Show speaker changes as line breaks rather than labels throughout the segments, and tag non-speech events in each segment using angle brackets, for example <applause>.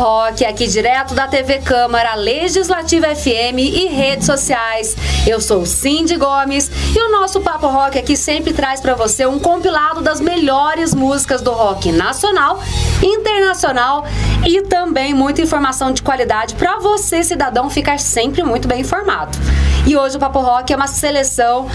Rock, aqui direto da TV Câmara, Legislativa FM e redes sociais. Eu sou Cindy Gomes e o nosso Papo Rock aqui sempre traz para você um compilado das melhores músicas do rock nacional, internacional e também muita informação de qualidade para você, cidadão, ficar sempre muito bem informado. E hoje o Papo Rock é uma seleção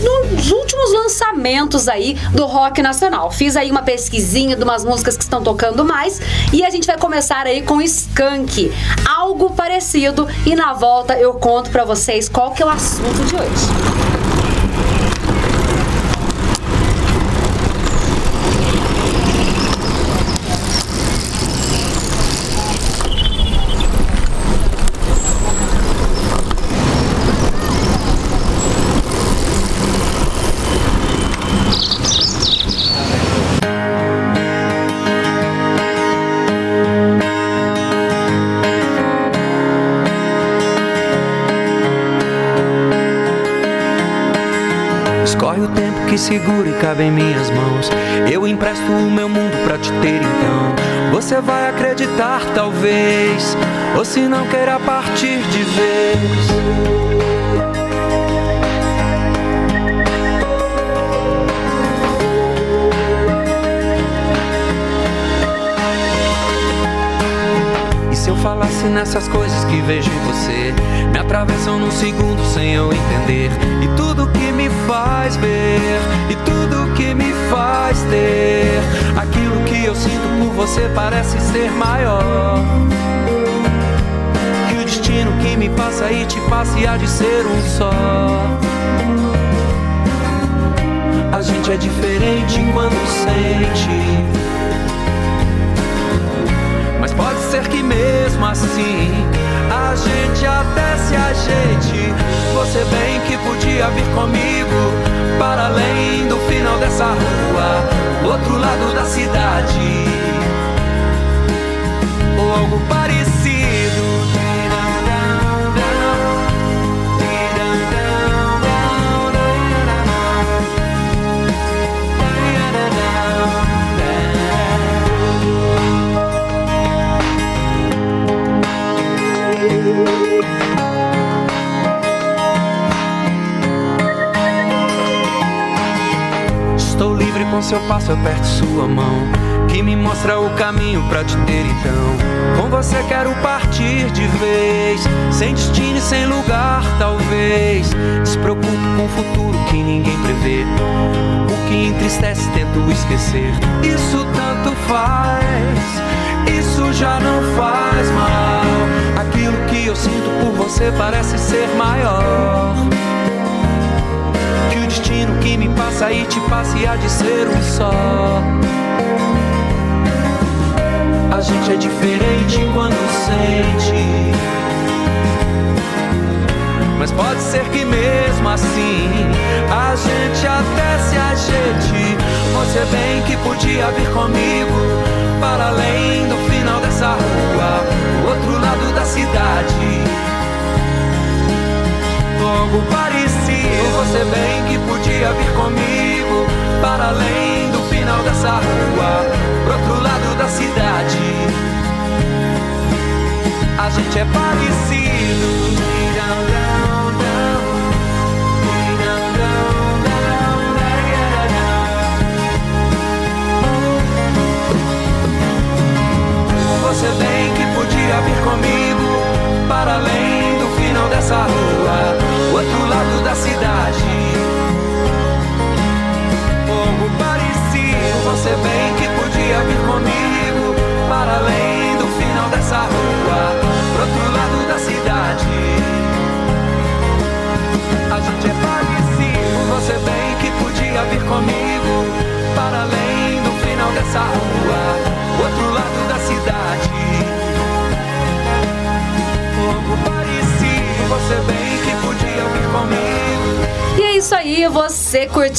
dos últimos lançamentos aí do rock nacional. Fiz aí uma pesquisinha de umas músicas que estão tocando mais e a gente vai começar aí com Skank, algo parecido e na volta eu conto para vocês qual que é o assunto de hoje.
Seguro e cabe em minhas mãos. Eu empresto o meu mundo pra te ter então. Você vai acreditar, talvez, ou se não queira partir de vez. Falasse nessas coisas que vejo em você, me atravessam num segundo sem eu entender. E tudo que me faz ver, e tudo que me faz ter, aquilo que eu sinto por você parece ser maior. Que o destino que me passa e te passa e há de ser um só. A gente é diferente quando sente pode ser que mesmo assim a gente até se ajeite. Você bem que podia vir comigo para além do final dessa rua, outro lado da cidade, ou algo parecido. Com seu passo aperto sua mão, que me mostra o caminho para te ter então. Com você quero partir de vez, sem destino e sem lugar, talvez. Despreocupo com o futuro que ninguém prevê. O que entristece tento esquecer. Isso tanto faz, isso já não faz mal. Aquilo que eu sinto por você parece ser maior destino que me passa e te passa de ser um só. A gente é diferente quando sente. Mas pode ser que mesmo assim a gente até se ajeite. Você bem que podia vir comigo para além do final dessa rua, outro lado da cidade. Algo parecido, você bem que podia vir comigo para além do final dessa rua, pro outro lado da cidade. A gente é parecido.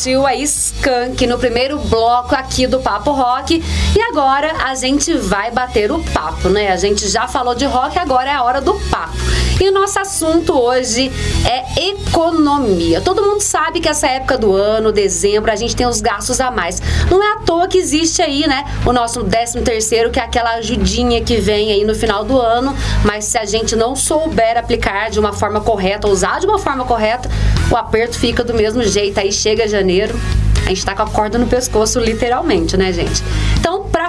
Curtiu a Skank no primeiro bloco aqui do Papo Rock. E agora a gente vai bater o papo, né? A gente já falou de rock, agora é a hora do papo. E o nosso assunto hoje é economia. Todo mundo sabe que essa época do ano, dezembro, a gente tem os gastos a mais. Não é à toa que existe aí, né, o nosso 13 terceiro, que é aquela ajudinha que vem aí no final do ano, mas se a gente não souber aplicar de uma forma correta, usar de uma forma correta, o aperto fica do mesmo jeito. Aí chega janeiro, a gente tá com a corda no pescoço, literalmente, né, gente?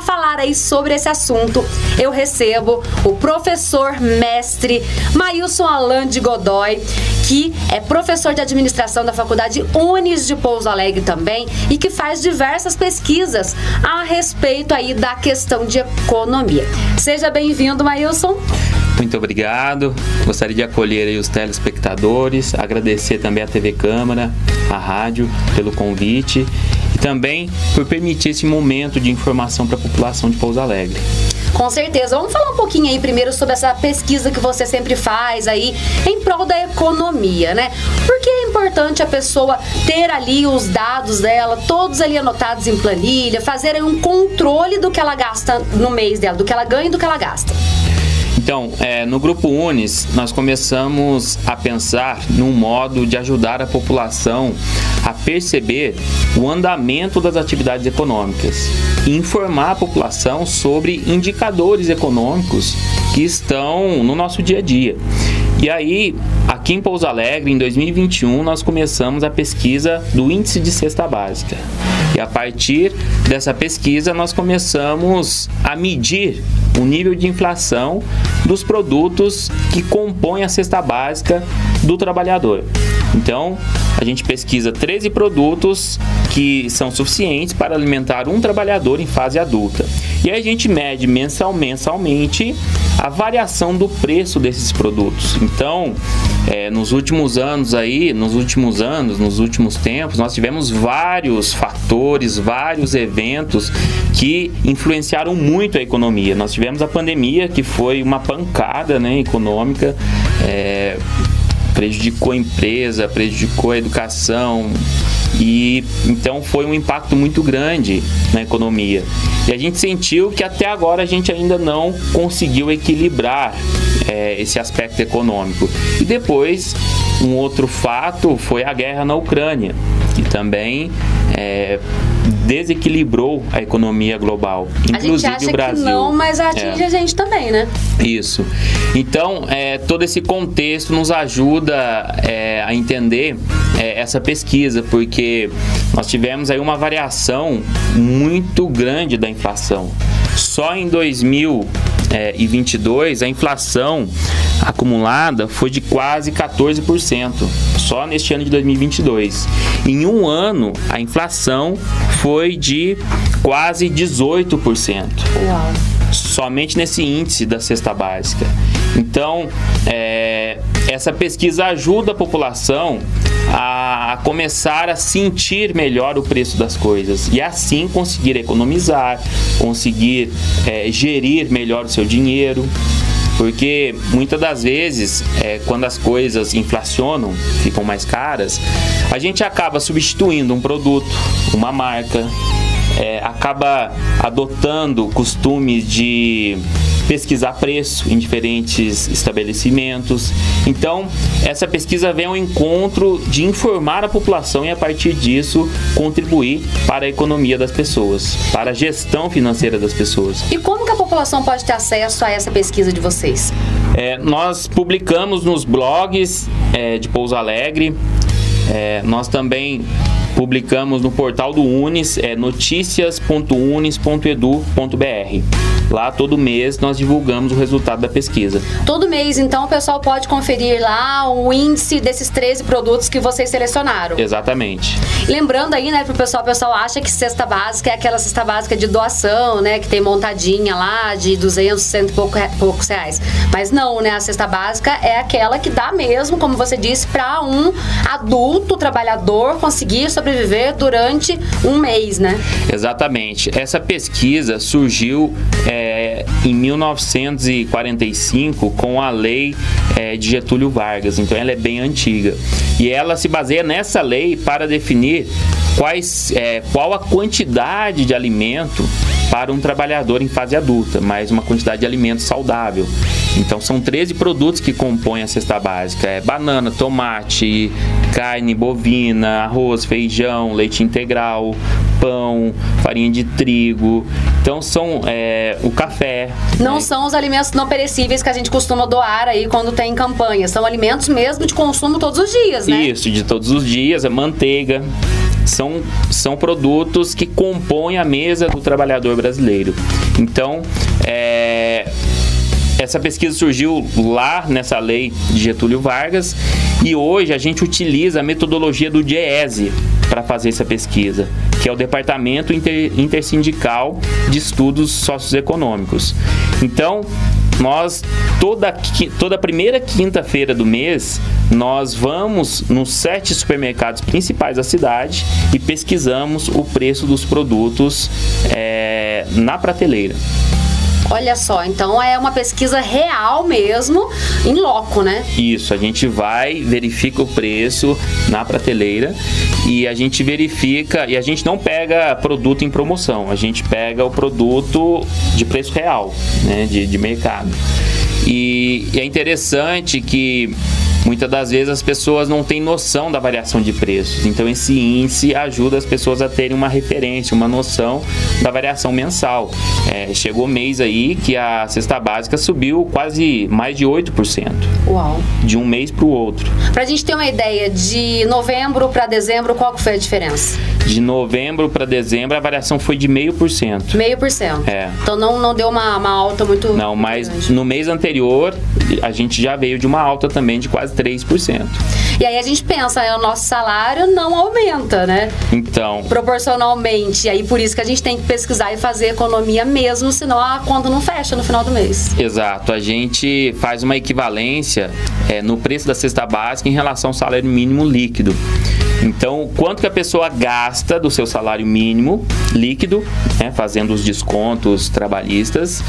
Falar aí sobre esse assunto, eu recebo o professor mestre Maílson Alain de Godoy, que é professor de administração da Faculdade Unis de Pouso Alegre também e que faz diversas pesquisas a respeito aí da questão de economia. Seja bem-vindo, Maílson.
Muito obrigado. Gostaria de acolher os telespectadores, agradecer também a TV Câmara, a rádio pelo convite também por permitir esse momento de informação para a população de Pouso Alegre.
Com certeza. Vamos falar um pouquinho aí primeiro sobre essa pesquisa que você sempre faz aí em prol da economia, né? Por que é importante a pessoa ter ali os dados dela, todos ali anotados em planilha, fazer um controle do que ela gasta no mês dela, do que ela ganha e do que ela gasta?
Então, é, no Grupo Unis, nós começamos a pensar num modo de ajudar a população a perceber o andamento das atividades econômicas e informar a população sobre indicadores econômicos que estão no nosso dia a dia. E aí, aqui em Pouso Alegre, em 2021, nós começamos a pesquisa do Índice de Cesta Básica. E a partir dessa pesquisa, nós começamos a medir o nível de inflação dos produtos que compõem a cesta básica do trabalhador. Então, a gente pesquisa 13 produtos que são suficientes para alimentar um trabalhador em fase adulta. E aí a gente mede mensal, mensalmente a variação do preço desses produtos. Então, é, nos últimos anos aí, nos últimos anos, nos últimos tempos, nós tivemos vários fatores, vários eventos que influenciaram muito a economia. Nós tivemos a pandemia, que foi uma pancada né, econômica. É, prejudicou a empresa, prejudicou a educação e então foi um impacto muito grande na economia. E a gente sentiu que até agora a gente ainda não conseguiu equilibrar é, esse aspecto econômico. E depois, um outro fato foi a guerra na Ucrânia, que também é, desequilibrou a economia global, inclusive o Brasil.
Não, mas atinge
é.
a gente também, né?
Isso. Então, é, todo esse contexto nos ajuda é, a entender é, essa pesquisa, porque nós tivemos aí uma variação muito grande da inflação. Só em 2022 a inflação acumulada foi de quase 14%, só neste ano de 2022. Em um ano, a inflação foi de quase 18%. Uau. Somente nesse índice da cesta básica. Então, é, essa pesquisa ajuda a população a, começar a sentir melhor o preço das coisas e assim conseguir economizar, conseguir é, gerir melhor o seu dinheiro. Porque muitas das vezes, é, quando as coisas inflacionam, ficam mais caras, a gente acaba substituindo um produto, uma marca, é, acaba adotando costumes de pesquisar preço em diferentes estabelecimentos. Então, essa pesquisa vem ao encontro de informar a população e, a partir disso, contribuir para a economia das pessoas, para a gestão financeira das pessoas.
E como que a população pode ter acesso a essa pesquisa de vocês?
É, nós publicamos nos blogs é, de Pouso Alegre. É, nós também publicamos no portal do Unis, é noticias.unis.edu.br. Lá todo mês nós divulgamos o resultado da pesquisa.
Todo mês, então, o pessoal pode conferir lá o índice desses 13 produtos que vocês selecionaram.
Exatamente.
Lembrando aí, né, pro pessoal, o pessoal acha que cesta básica é aquela cesta básica de doação, né, que tem montadinha lá de 200, cento e pouco, poucos reais. Mas não, né, a cesta básica é aquela que dá mesmo, como você disse, para um adulto trabalhador conseguir sobre sobreviver durante um mês, né?
Exatamente. Essa pesquisa surgiu é, em 1945 com a lei é, de Getúlio Vargas, então ela é bem antiga. E ela se baseia nessa lei para definir quais, é, qual a quantidade de alimento para um trabalhador em fase adulta, mas uma quantidade de alimento saudável. Então são 13 produtos que compõem a cesta básica: é banana, tomate, carne bovina, arroz, feijão, leite integral, pão, farinha de trigo. Então são é, o café.
Não né? são os alimentos não perecíveis que a gente costuma doar aí quando tem campanha. São alimentos mesmo de consumo todos os dias, né?
Isso, de todos os dias, é manteiga, são, são produtos que compõem a mesa do trabalhador brasileiro. Então, é, essa pesquisa surgiu lá nessa lei de Getúlio Vargas e hoje a gente utiliza a metodologia do DIESE para fazer essa pesquisa, que é o Departamento Inter, Intersindical de Estudos Socioeconômicos. Então, nós toda toda primeira quinta-feira do mês nós vamos nos sete supermercados principais da cidade e pesquisamos o preço dos produtos é, na prateleira.
Olha só, então é uma pesquisa real mesmo, em loco, né?
Isso, a gente vai, verifica o preço na prateleira e a gente verifica, e a gente não pega produto em promoção, a gente pega o produto de preço real, né, de, de mercado. E, e é interessante que muitas das vezes as pessoas não têm noção da variação de preços. Então esse índice ajuda as pessoas a terem uma referência, uma noção da variação mensal. É, chegou mês aí que a cesta básica subiu quase mais de 8%.
Uau.
De um mês para o outro.
Para a gente ter uma ideia, de novembro para dezembro, qual que foi a diferença?
De novembro para dezembro, a variação foi de meio por cento.
Meio por cento.
É.
Então não, não deu uma, uma alta muito.
Não, mas grande. no mês anterior, a gente já veio de uma alta também de quase 3%.
E aí a gente pensa, né, o nosso salário não aumenta, né?
Então.
Proporcionalmente. E aí por isso que a gente tem que pesquisar e fazer economia mesmo, senão a conta não fecha no final do mês.
Exato. A gente faz uma equivalência é, no preço da cesta básica em relação ao salário mínimo líquido. Então, quanto que a pessoa gasta do seu salário mínimo líquido, né, fazendo os descontos trabalhistas,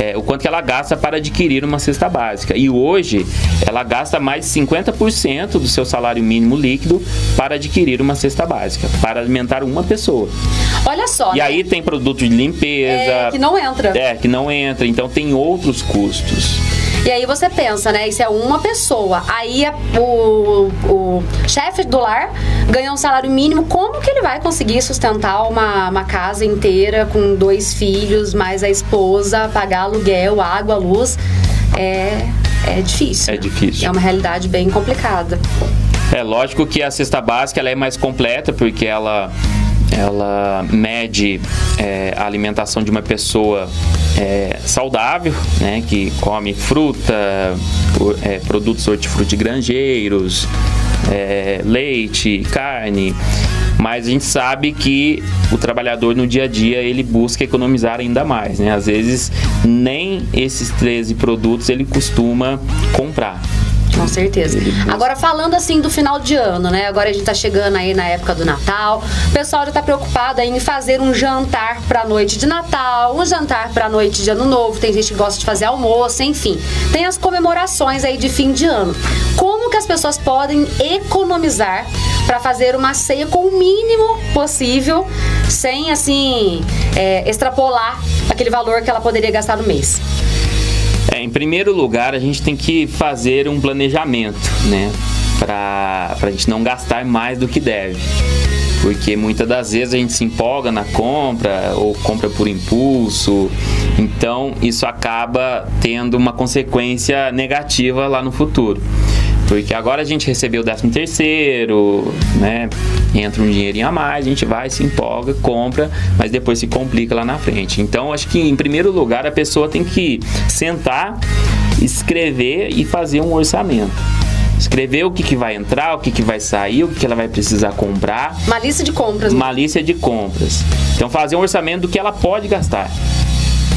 é, o quanto que ela gasta para adquirir uma cesta básica. E hoje, ela gasta mais de 50% do seu salário mínimo líquido para adquirir uma cesta básica, para alimentar uma pessoa.
Olha só.
E né? aí tem produto de limpeza. É,
que não entra.
É, que não entra. Então tem outros custos.
E aí você pensa, né? Isso é uma pessoa. Aí o, o chefe do lar ganha um salário mínimo. Como que ele vai conseguir sustentar uma, uma casa inteira com dois filhos, mais a esposa, pagar aluguel, água, luz? É, é difícil.
É difícil.
É uma realidade bem complicada.
É lógico que a cesta básica ela é mais completa porque ela ela mede é, a alimentação de uma pessoa é, saudável, né, que come fruta, é, produtos hortifrutigranjeiros, é, leite, carne. Mas a gente sabe que o trabalhador no dia a dia ele busca economizar ainda mais, né? Às vezes nem esses 13 produtos ele costuma comprar.
Com certeza. Agora, falando assim do final de ano, né? Agora a gente tá chegando aí na época do Natal. O pessoal já tá preocupado em fazer um jantar pra noite de Natal, um jantar pra noite de Ano Novo. Tem gente que gosta de fazer almoço, enfim. Tem as comemorações aí de fim de ano. Como que as pessoas podem economizar para fazer uma ceia com o mínimo possível, sem assim é, extrapolar aquele valor que ela poderia gastar no mês?
É, em primeiro lugar, a gente tem que fazer um planejamento, né? Para a gente não gastar mais do que deve. Porque muitas das vezes a gente se empolga na compra ou compra por impulso. Então, isso acaba tendo uma consequência negativa lá no futuro. Porque agora a gente recebeu o 13 terceiro, né? Entra um dinheirinho a mais, a gente vai, se empolga, compra, mas depois se complica lá na frente. Então, acho que em primeiro lugar a pessoa tem que sentar, escrever e fazer um orçamento escrever o que, que vai entrar, o que, que vai sair, o que, que ela vai precisar comprar.
Uma lista de compras.
Uma lista de compras. Então fazer um orçamento do que ela pode gastar.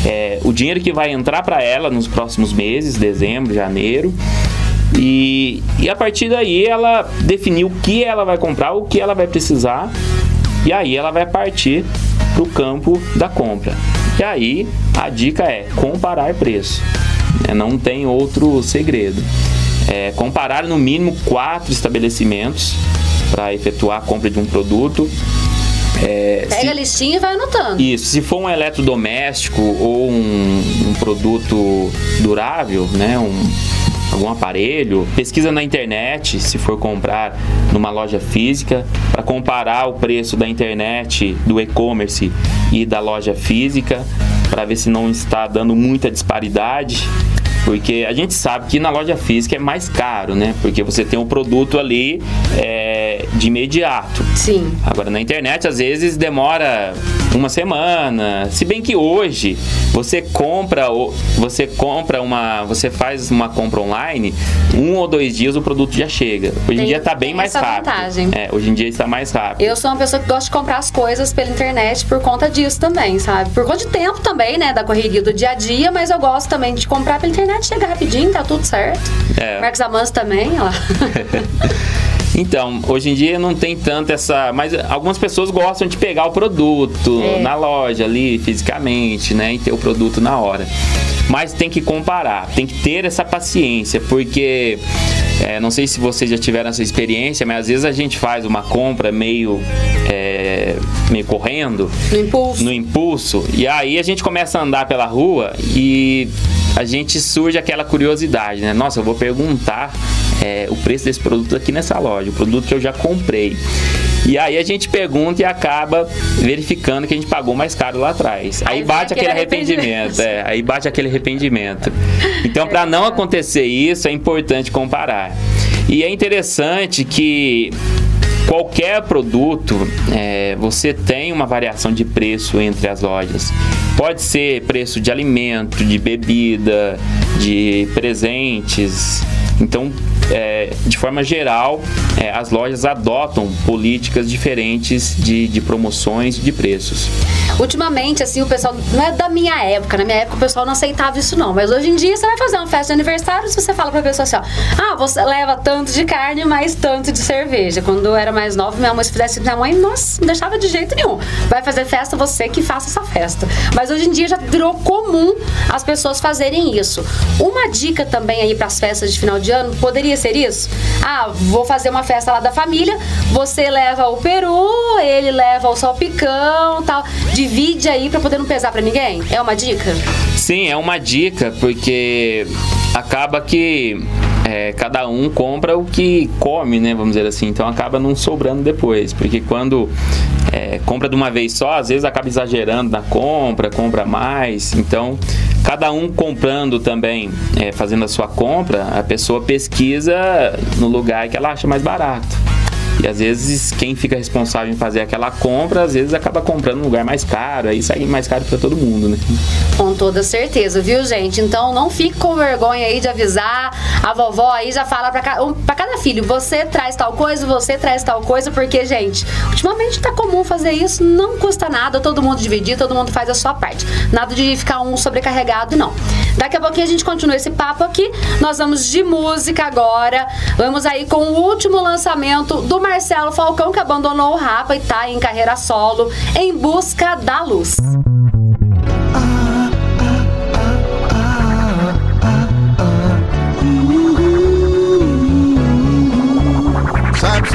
É, o dinheiro que vai entrar para ela nos próximos meses, dezembro, janeiro, E, e a partir daí ela definiu o que ela vai comprar, o que ela vai precisar, e aí ela vai partir para o campo da compra. E aí a dica é comparar preço. É, não tem outro segredo. É, comparar no mínimo quatro estabelecimentos para efetuar a compra de um produto.
É, Pega se, a listinha e vai anotando.
Isso. Se for um eletrodoméstico ou um, um produto durável, né, um, algum aparelho, pesquisa na internet, se for comprar numa loja física, para comparar o preço da internet, do e-commerce e da loja física, para ver se não está dando muita disparidade. Porque a gente sabe que na loja física é mais caro, né? Porque você tem um produto ali é, de imediato.
Sim.
Agora na internet às vezes demora uma semana. Se bem que hoje você compra, você compra uma, você faz uma compra online, um ou dois dias o produto já chega. Hoje tem, em dia está bem mais rápido. Vantagem. É, hoje em dia está mais rápido.
Eu sou uma pessoa que gosta de comprar as coisas pela internet por conta disso também, sabe? Por conta de tempo também, né, da correria do dia a dia, mas eu gosto também de comprar pela internet, chega rapidinho, tá tudo certo. É. Marcos Amans também, ó. <laughs>
Então, hoje em dia não tem tanto essa. Mas algumas pessoas gostam de pegar o produto é. na loja ali, fisicamente, né? E ter o produto na hora. Mas tem que comparar, tem que ter essa paciência, porque é, não sei se vocês já tiveram essa experiência, mas às vezes a gente faz uma compra meio, é, meio correndo.
No impulso.
No impulso. E aí a gente começa a andar pela rua e a gente surge aquela curiosidade, né? Nossa, eu vou perguntar é, o preço desse produto aqui nessa loja, o produto que eu já comprei. E aí a gente pergunta e acaba verificando que a gente pagou mais caro lá atrás. Aí, aí bate aquele arrependimento, é, aí bate aquele arrependimento. Então, para não acontecer isso, é importante comparar. E é interessante que qualquer produto, é, você tem uma variação de preço entre as lojas. Pode ser preço de alimento, de bebida, de presentes. Então, é, de forma geral, é, as lojas adotam políticas diferentes de, de promoções de preços.
Ultimamente, assim, o pessoal, não é da minha época, na minha época o pessoal não aceitava isso não, mas hoje em dia você vai fazer uma festa de aniversário, se você fala pra pessoa assim, ó, ah, você leva tanto de carne, mais tanto de cerveja. Quando eu era mais nova, minha mãe se fizesse minha mãe, nossa, não deixava de jeito nenhum. Vai fazer festa, você que faça essa festa. Mas hoje em dia já virou comum as pessoas fazerem isso. Uma dica também aí para as festas de final de ano poderia ser isso? Ah, vou fazer uma festa lá da família, você leva o peru, ele leva o salpicão, tal. Divide aí para poder não pesar para ninguém. É uma dica?
Sim, é uma dica porque acaba que é, cada um compra o que come, né? Vamos dizer assim. Então acaba não sobrando depois. Porque quando é, compra de uma vez só, às vezes acaba exagerando na compra, compra mais. Então, cada um comprando também, é, fazendo a sua compra, a pessoa pesquisa no lugar que ela acha mais barato. E às vezes quem fica responsável em fazer aquela compra, às vezes acaba comprando um lugar mais caro, aí sai mais caro para todo mundo, né?
Com toda certeza, viu, gente? Então não fique com vergonha aí de avisar. A vovó aí já fala para cada, cada filho: você traz tal coisa, você traz tal coisa, porque, gente, ultimamente tá comum fazer isso, não custa nada, todo mundo dividir, todo mundo faz a sua parte. Nada de ficar um sobrecarregado, não. Daqui a pouquinho a gente continua esse papo aqui. Nós vamos de música agora. Vamos aí com o último lançamento do Marcelo Falcão, que abandonou o Rapa e tá em carreira solo, em busca da luz.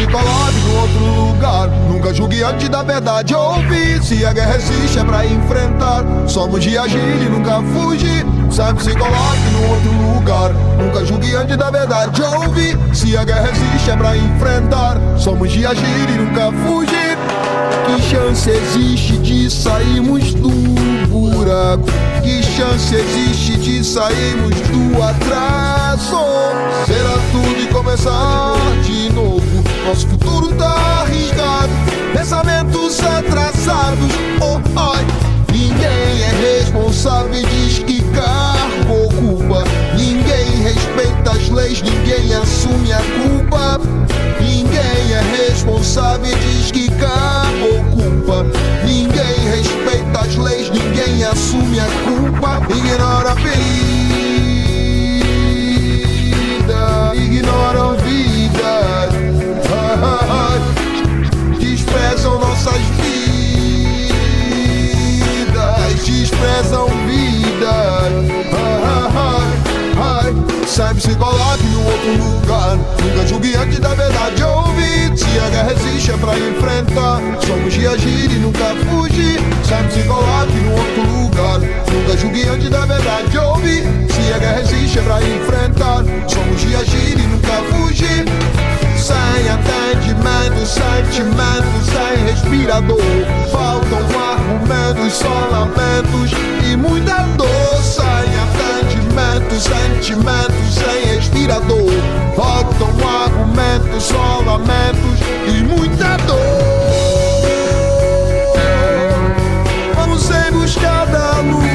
Se coloque no outro lugar. Nunca julgue antes da verdade ouvir. Se a guerra existe é pra enfrentar. Somos de agir e nunca fugir. Se coloque no outro lugar. Nunca julgue antes da verdade ouvir. Se a guerra existe é pra enfrentar. Somos de agir e nunca fugir. Que chance existe de sairmos do buraco? Que chance existe de sairmos do atraso? Será tudo e começar de novo. Nosso futuro tá arriscado. Pensamentos atrasados. Oh, ai. Ninguém é responsável e diz que cargo ocupa. Ninguém respeita as leis, ninguém assume a culpa. Ninguém é responsável e diz que cargo ocupa. Ninguém respeita as leis, ninguém assume a culpa. Ignora a ferida prezam vida. Sempre se coloque no outro lugar. Nunca julgue antes da verdade. Ouvir Se a guerra existe é pra enfrentar. Somos de agir e nunca fugir. Sempre se coloque no outro lugar. Nunca julgue antes da verdade. Ouvir Se a guerra existe é pra enfrentar. Somos de agir e nunca fugir. Sem atendimento, sentimento, sem respirador. Faltam argumentos, só lamentos e muita dor. Sem atendimento, sentimento, sem respirador. Faltam argumentos, só lamentos e muita dor. Vamos em busca da luz,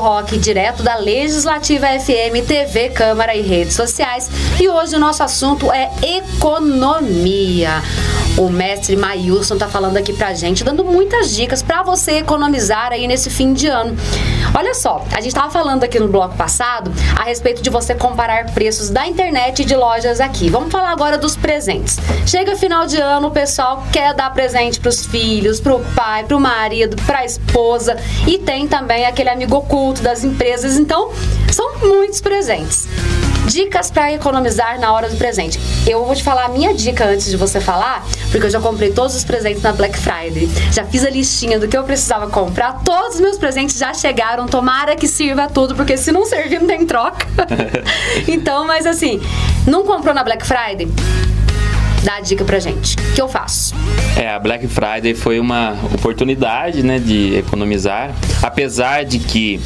Rock, direto da Legislativa FM, TV, Câmara e redes sociais. E hoje o nosso assunto é economia. O mestre Mailson tá falando aqui pra gente, dando muitas dicas para você economizar aí nesse fim de ano. Olha só, a gente tava falando aqui no bloco passado a respeito de você comparar preços da internet e de lojas aqui. Vamos falar agora dos presentes. Chega final de ano, o pessoal quer dar presente pros filhos, pro pai, pro marido, pra esposa e tem também aquele amigo oculto das empresas. Então, são muitos presentes. Dicas para economizar na hora do presente. Eu vou te falar a minha dica antes de você falar, porque eu já comprei todos os presentes na Black Friday. Já fiz a listinha do que eu precisava comprar. Todos os meus presentes já chegaram. Tomara que sirva tudo, porque se não servir, não tem troca. <laughs> então, mas assim, não comprou na Black Friday? Dá a dica pra gente. O que eu faço?
É, a Black Friday foi uma oportunidade, né, de economizar, apesar de que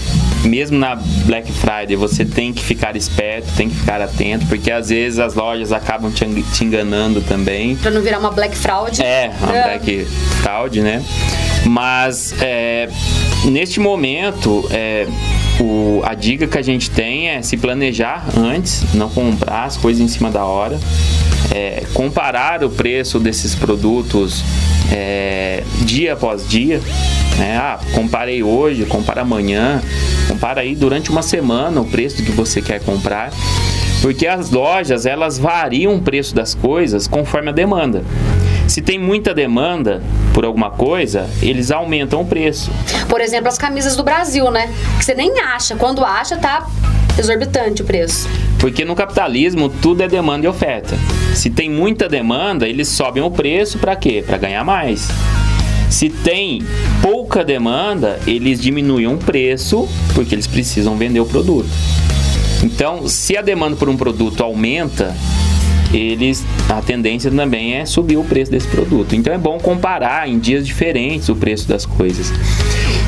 mesmo na Black Friday você tem que ficar esperto, tem que ficar atento, porque às vezes as lojas acabam te en- te enganando também.
Pra não virar uma Black Fraud.
É, a Black Fraud, né? Mas é, neste momento, é, o- a dica que a gente tem é se planejar antes, não comprar as coisas em cima da hora, é, comparar o preço desses produtos é, dia após dia. né? Ah, comparei hoje, compara amanhã, compara aí durante uma semana o preço que você quer comprar. Porque as lojas, elas variam o preço das coisas conforme a demanda. Se tem muita demanda por alguma coisa, eles aumentam o preço.
Por exemplo, as camisas do Brasil, né? Que você nem acha. Quando acha, tá exorbitante o preço.
Porque no capitalismo tudo é demanda e oferta. Se tem muita demanda, eles sobem o preço para quê? Para ganhar mais. Se tem pouca demanda, eles diminuem o preço porque eles precisam vender o produto. Então, se a demanda por um produto aumenta, eles a tendência também é subir o preço desse produto. Então é bom comparar em dias diferentes o preço das coisas.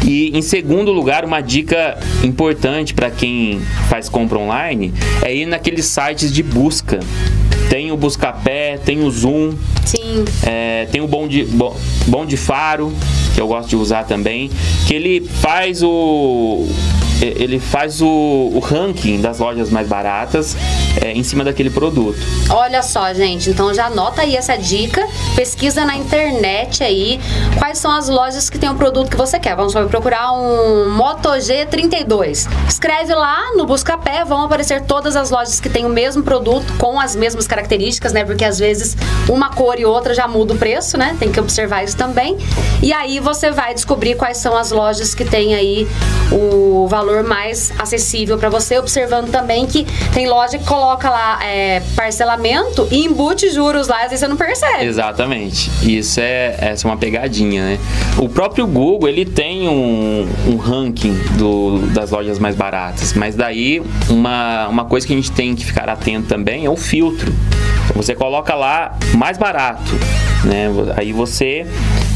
E em segundo lugar, uma dica importante para quem faz compra online é ir naqueles sites de busca. Tem o Buscapé, tem o Zoom,
Sim.
é, tem o Bom de, Bom, Bom de Faro, que eu gosto de usar também, que ele faz o ele faz o, o ranking das lojas mais baratas é, em cima daquele produto.
Olha só, gente, então já anota aí essa dica, pesquisa na internet aí quais são as lojas que tem o produto que você quer. Vamos procurar um Moto G32. Escreve lá no Buscapé, vão aparecer todas as lojas que têm o mesmo produto com as mesmas características, né? Porque às vezes uma cor e outra já muda o preço, né? Tem que observar isso também. E aí você vai descobrir quais são as lojas que têm aí o valor mais acessível para você, observando também que tem loja que coloca lá é, parcelamento e embute juros lá, às vezes você não percebe.
Exatamente. Isso é essa é uma pegadinha, né? O próprio Google, ele tem um, um ranking do, das lojas mais baratas, mas daí uma, uma coisa que a gente tem que ficar atento também é o filtro. Você coloca lá mais barato, né? Aí você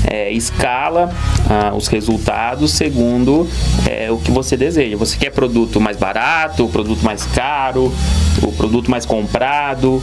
é, escala ah, os resultados segundo é, o que você deseja. Você quer produto mais barato, produto mais caro, o produto mais comprado.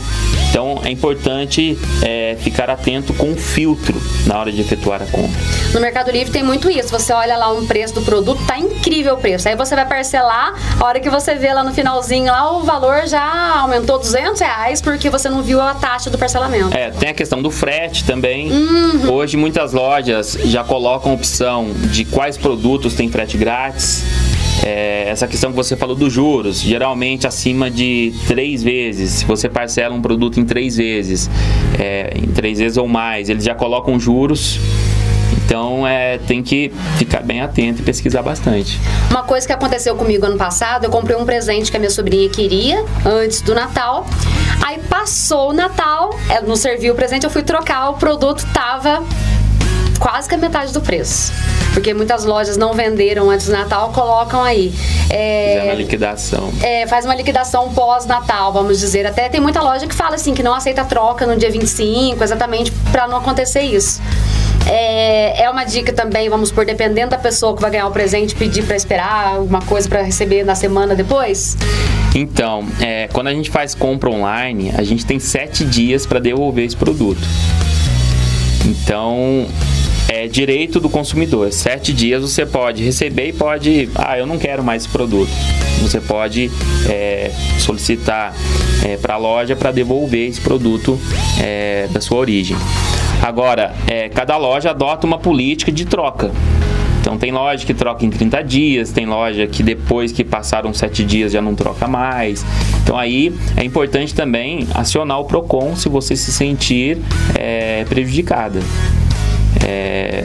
Então é importante é, ficar atento com o filtro na hora de efetuar a compra.
No Mercado Livre tem muito isso. Você olha lá um preço do produto, tá incrível o preço. Aí você vai parcelar, a hora que você vê lá no finalzinho, lá o valor já aumentou 200 reais porque você não viu a taxa do parcelamento.
É, tem a questão do frete também. Uhum. Hoje muitas lojas já colocam opção de quais produtos tem frete grátis. É, essa questão que você falou dos juros, geralmente acima de três vezes. Se você parcela um produto em três vezes, é, em três vezes ou mais, eles já colocam juros. Então é, tem que ficar bem atento e pesquisar bastante.
Uma coisa que aconteceu comigo ano passado, eu comprei um presente que a minha sobrinha queria antes do Natal. Aí passou o Natal, não serviu o presente, eu fui trocar, o produto tava quase que a metade do preço. Porque muitas lojas não venderam antes do Natal, colocam aí.
É, uma liquidação.
É, faz uma liquidação pós-Natal, vamos dizer. Até tem muita loja que fala assim, que não aceita troca no dia 25, exatamente para não acontecer isso. É, é uma dica também, vamos por dependendo da pessoa que vai ganhar o presente, pedir para esperar alguma coisa para receber na semana depois?
Então, é, quando a gente faz compra online, a gente tem sete dias para devolver esse produto. Então, é direito do consumidor. Sete dias você pode receber e pode. Ah, eu não quero mais esse produto. Você pode é, solicitar é, para a loja para devolver esse produto é, da sua origem. Agora, é, cada loja adota uma política de troca. Então tem loja que troca em 30 dias, tem loja que depois que passaram 7 dias já não troca mais. Então aí é importante também acionar o PROCON se você se sentir é, prejudicada. É,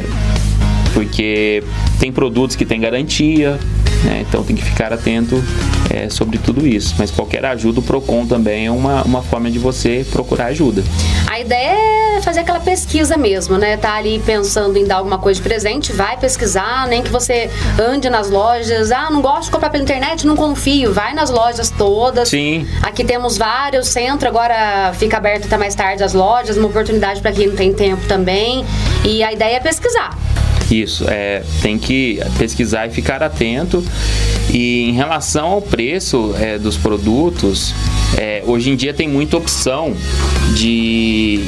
porque tem produtos que têm garantia, né? então tem que ficar atento é, sobre tudo isso. Mas qualquer ajuda, o PROCON também é uma, uma forma de você procurar ajuda.
A ideia é fazer aquela pesquisa mesmo, né? Tá ali pensando em dar alguma coisa de presente, vai pesquisar, nem que você ande nas lojas. Ah, não gosto de comprar pela internet, não confio. Vai nas lojas todas.
Sim.
Aqui temos vários, centro agora fica aberto até mais tarde as lojas, uma oportunidade para quem não tem tempo também. E a ideia é pesquisar.
Isso, é, tem que pesquisar e ficar atento. E em relação ao preço é, dos produtos, é, hoje em dia tem muita opção de,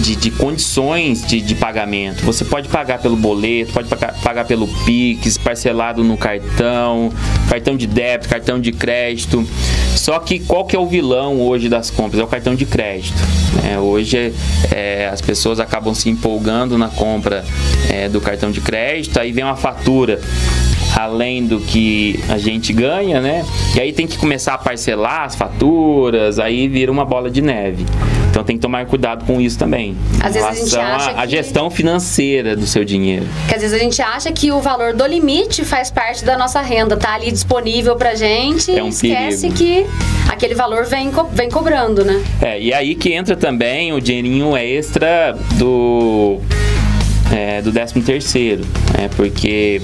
de, de condições de, de, pagamento. Você pode pagar pelo boleto, pode pagar, pelo Pix, parcelado no cartão, cartão de débito, cartão de crédito. Só que qual que é o vilão hoje das compras? É o cartão de crédito. Né? Hoje é, as pessoas acabam se empolgando na compra é, do cartão de crédito, aí vem uma fatura além do que a gente ganha, né? E aí tem que começar a parcelar as faturas, aí vira uma bola de neve. Então tem que tomar cuidado com isso também.
Às vezes a gente acha
a, a gestão financeira do seu dinheiro.
Que às vezes a gente acha que o valor do limite faz parte da nossa renda, tá ali disponível pra gente é um e esquece perigo. que aquele valor vem, co vem cobrando, né?
É, e aí que entra também o dinheirinho extra do é, do 13 terceiro, né? Porque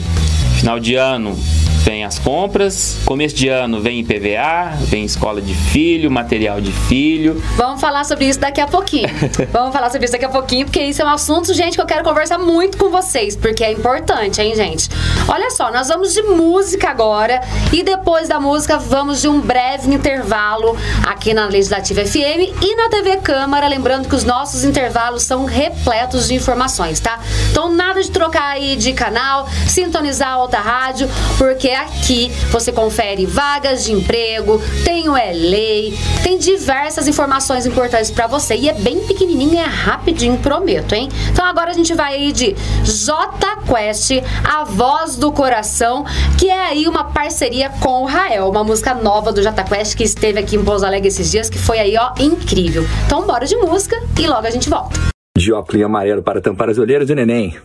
final de ano vem as compras, começo de ano vem IPVA, vem escola de filho, material de filho.
Vamos falar sobre isso daqui a pouquinho. <laughs> Vamos falar sobre isso daqui a pouquinho, porque isso é um assunto, gente, que eu quero conversar muito com vocês, porque é importante, hein, gente? Olha só, nós vamos de música agora e depois da música vamos de um breve intervalo aqui na Legislativa FM e na TV Câmara, lembrando que os nossos intervalos são repletos de informações, tá? Então nada de trocar aí de canal, sintonizar outra rádio, porque aqui você confere vagas de emprego, tem o lei, tem diversas informações importantes para você e é bem pequenininho é rapidinho, prometo, hein? Então agora a gente vai aí de J Quest, a voz do coração, que é aí uma parceria com o Rael, uma música nova do J Quest que esteve aqui em Pouso Alegre esses dias, que foi aí, ó, incrível. Então bora de música e logo a gente volta.
De óculos amarelo para tampar as olheiras do neném.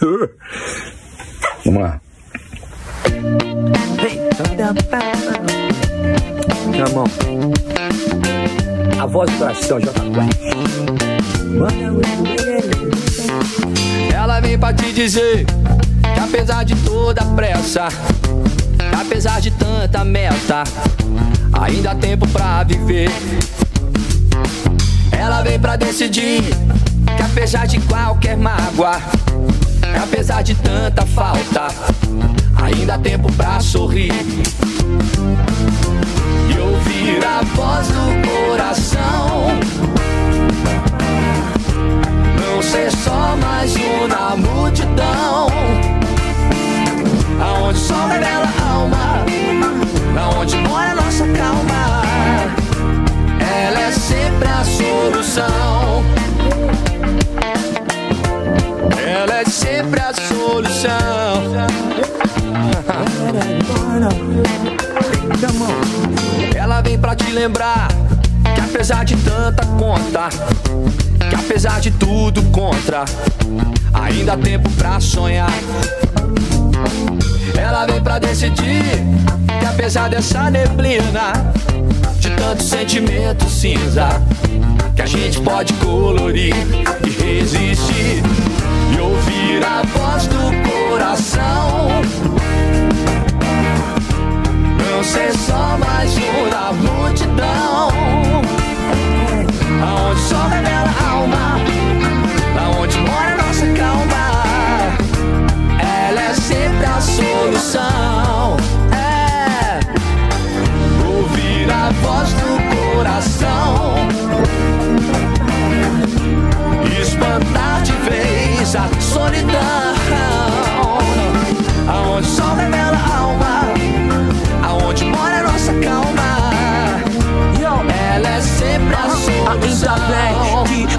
<laughs> Vamos lá. Ramon. A voz do coração, J
Ela vem pra te dizer que apesar de toda pressa, apesar de tanta meta, ainda há tempo pra viver. Ela vem pra decidir que apesar de qualquer mágoa, apesar de tanta falta, ainda há tempo pra sorrir. E ouvir a voz do coração. Não ser só mais um na multidão. Aonde só revela a alma, aonde mora nossa calma. Ela é sempre a solução. Ela é sempre a solução. <laughs> Ela vem pra te lembrar que apesar de tanta conta, que apesar de tudo contra, ainda há tempo pra sonhar. Ela vem pra decidir que apesar dessa neblina, de tanto sentimento cinza, que a gente pode colorir e resistir e ouvir a voz do coração. Não ser só mais um da multidão. Aonde só revela alma,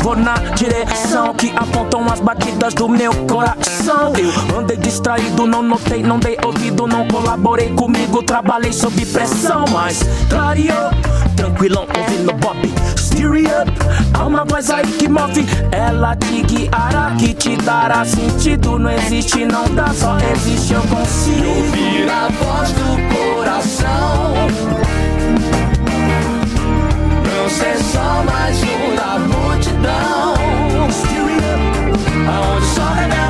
vou na direção que apontam as batidas do meu coração. Eu andei distraído, não notei, não dei ouvido, não colaborei comigo, trabalhei sob pressão, mas clareou. Tranquilão, ouvindo Bob, steer up. Há uma voz aí que move, ela te guiará, que te dará sentido. Não existe, não dá, só existe, eu consigo.
ouvir a voz do coração. Não ser só mais um da multidão. Aonde só revela a alma,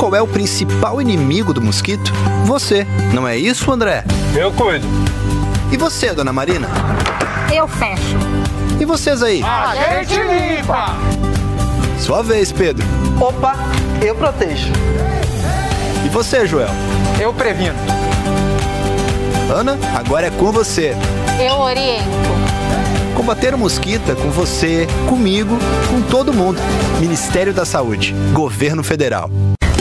qual é o principal inimigo do mosquito? Você, não é isso, André?
Eu cuido.
E você, dona Marina?
Eu fecho.
E vocês aí?
A gente limpa.
Sua vez, Pedro.
Opa, eu protejo.
E você, Joel?
Eu previno.
Ana, agora é com você.
Eu oriento.
Combater o mosquito é com você, comigo, com todo mundo. Ministério da Saúde, Governo Federal.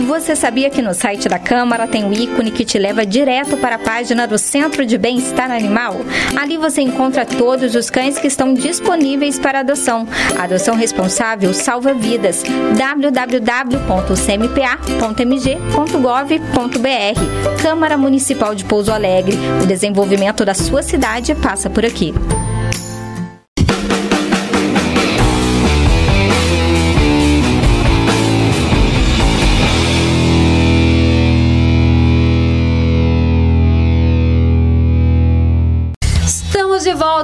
Você sabia que no site da Câmara tem um ícone que te leva direto para a página do Centro de Bem-Estar Animal? Ali você encontra todos os cães que estão disponíveis para adoção. A adoção responsável salva vidas. www.cmpa.mg.gov.br Câmara Municipal de Pouso Alegre. O desenvolvimento da sua cidade passa por aqui.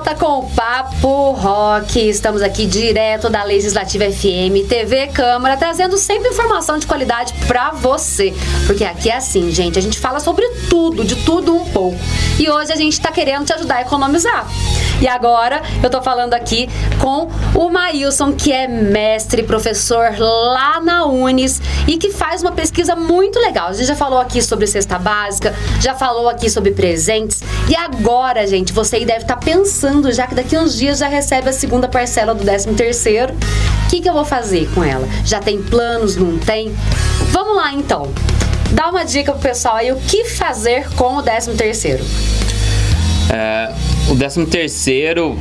Volta com o Papo Rock. Estamos aqui direto da Legislativa FM, TV Câmara, trazendo sempre informação de qualidade pra você. Porque aqui é assim, gente, a gente fala sobre tudo, de tudo um pouco. E hoje a gente tá querendo te ajudar a economizar. E agora eu tô falando aqui com o Maílson, que é mestre, professor lá na Unis e que faz uma pesquisa muito legal. A gente já falou aqui sobre cesta básica, já falou aqui sobre presentes. E agora, gente, você aí deve estar pensando, já que daqui uns dias já recebe a segunda parcela do 13 terceiro. O que, que eu vou fazer com ela? Já tem planos, não tem? Vamos lá então. Dá uma dica pro pessoal aí o que fazer com o 13 terceiro.
É, o 13 terceiro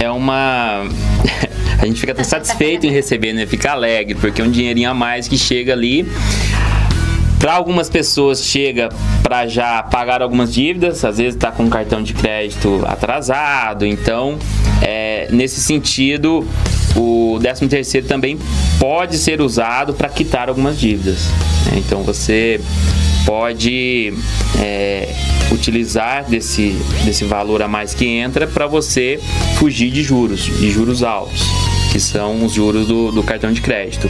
é uma. <laughs> a gente fica até <laughs> satisfeito em receber, né? Fica alegre, porque é um dinheirinho a mais que chega ali. Para algumas pessoas chega para já pagar algumas dívidas, às vezes está com cartão de crédito atrasado, então é, nesse sentido o 13 terceiro também pode ser usado para quitar algumas dívidas. né? Então você pode é, utilizar desse, desse valor a mais que entra para você fugir de juros, de juros altos, que são os juros do, do cartão de crédito.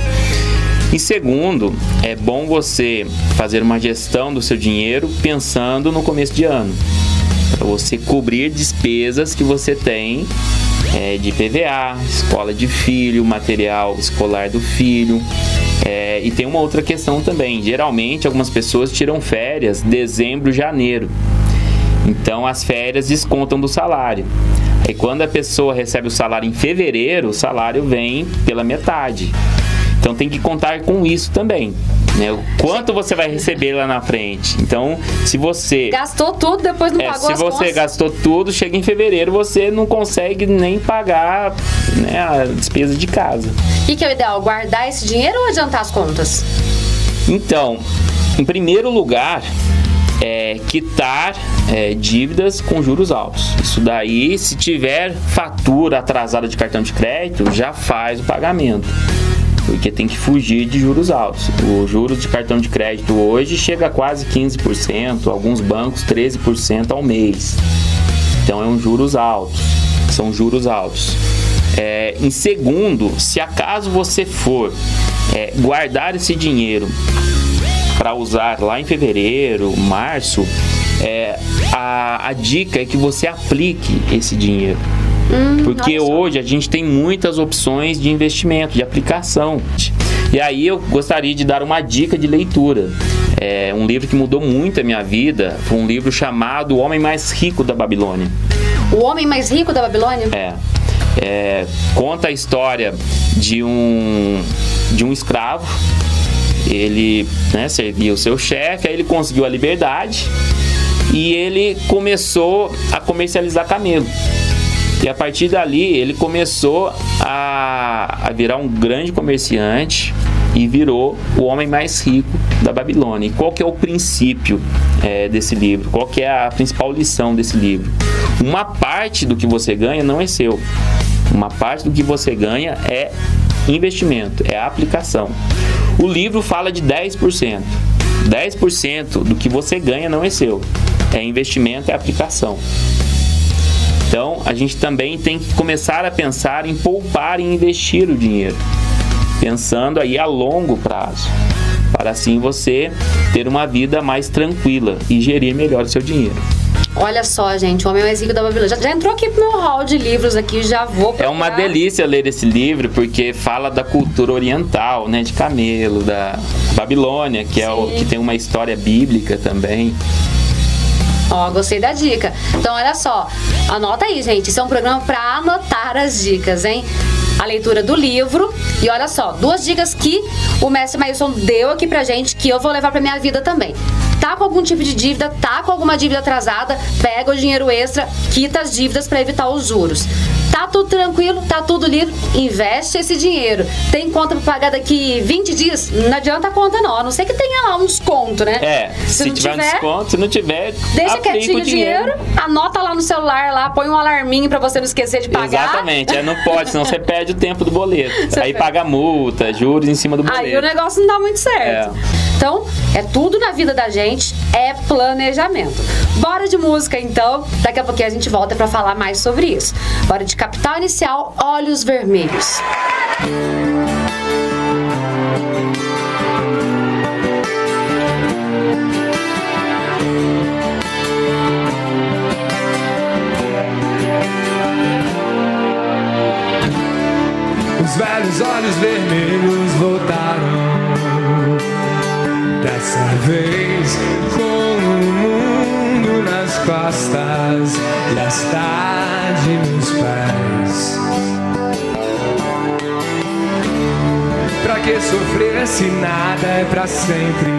E segundo, é bom você fazer uma gestão do seu dinheiro pensando no começo de ano, para você cobrir despesas que você tem é, de PVA, escola de filho, material escolar do filho. É, e tem uma outra questão também. Geralmente, algumas pessoas tiram férias dezembro, janeiro. Então, as férias descontam do salário. Aí, quando a pessoa recebe o salário em fevereiro, o salário vem pela metade. Então, tem que contar com isso também. Né? O quanto você vai receber lá na frente. Então, se você.
Gastou tudo, depois não
É,
pagou
se você
contas.
gastou tudo, chega em fevereiro, você não consegue nem pagar né, a despesa de casa.
O que, que é o ideal? Guardar esse dinheiro ou adiantar as contas?
Então, em primeiro lugar, é quitar é, dívidas com juros altos. Isso daí, se tiver fatura atrasada de cartão de crédito, já faz o pagamento. Porque tem que fugir de juros altos. O juros de cartão de crédito hoje chega a quase 15%, alguns bancos 13% ao mês. Então é um juros altos. São juros altos. É, em segundo, se acaso você for é, guardar esse dinheiro para usar lá em fevereiro, março, é, a, a dica é que você aplique esse dinheiro. Porque hoje a gente tem muitas opções de investimento, de aplicação. E aí eu gostaria de dar uma dica de leitura. É um livro que mudou muito a minha vida. Foi um livro chamado O Homem Mais Rico da Babilônia.
O homem mais rico da Babilônia?
É. É, conta a história de um de um escravo. Ele né, servia o seu chefe, aí ele conseguiu a liberdade e ele começou a comercializar camelo. E a partir dali ele começou a, a virar um grande comerciante e virou o homem mais rico da Babilônia. E qual que é o princípio é, desse livro? Qual que é a principal lição desse livro? Uma parte do que você ganha não é seu. Uma parte do que você ganha é investimento, é aplicação. O livro fala de 10%. 10% do que você ganha não é seu. É investimento, é aplicação. Então, a gente também tem que começar a pensar em poupar e investir o dinheiro, pensando aí a longo prazo, para assim você ter uma vida mais tranquila e gerir melhor o seu dinheiro.
Olha só, gente, o homem mais rico da Babilônia. Já, já entrou aqui pro meu hall de livros aqui, já vou
É uma
procurar.
delícia ler esse livro porque fala da cultura oriental, né, de camelo, da Babilônia, que é o que tem uma história bíblica também.
Ó, gostei da dica. Então, olha só, anota aí, gente. Isso é um programa pra anotar as dicas, hein? A leitura do livro. E olha só, duas dicas que o mestre Mailson deu aqui pra gente que eu vou levar pra minha vida também. Tá com algum tipo de dívida, tá com alguma dívida atrasada, pega o dinheiro extra, quita as dívidas pra evitar os juros. Tá tudo tranquilo, tá tudo livre, investe esse dinheiro. Tem conta pra pagar daqui 20 dias? Não adianta a conta não, a não ser que tenha lá um desconto, né?
É, se,
não
tiver, um
tiver,
desconto, se não tiver,
Deixa quietinho o dinheiro, anota lá no celular, lá, põe um alarminho pra você não esquecer de pagar.
Exatamente, é, não pode, senão você perde o tempo do boleto.
Você
Aí
perde.
paga multa, juros em cima do boleto.
Aí o negócio não dá muito certo. Então, é tudo na vida da gente, é planejamento. Bora de música então, daqui a pouquinho a gente volta pra falar mais sobre isso. Bora de Capital Inicial, Olhos Vermelhos.
Os velhos olhos vermelhos voltaram. Dessa vez com o mundo nas costas e a cidade nos pés. Pra que sofrer se nada é pra sempre?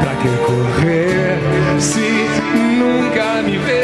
Pra que correr se nunca me vejo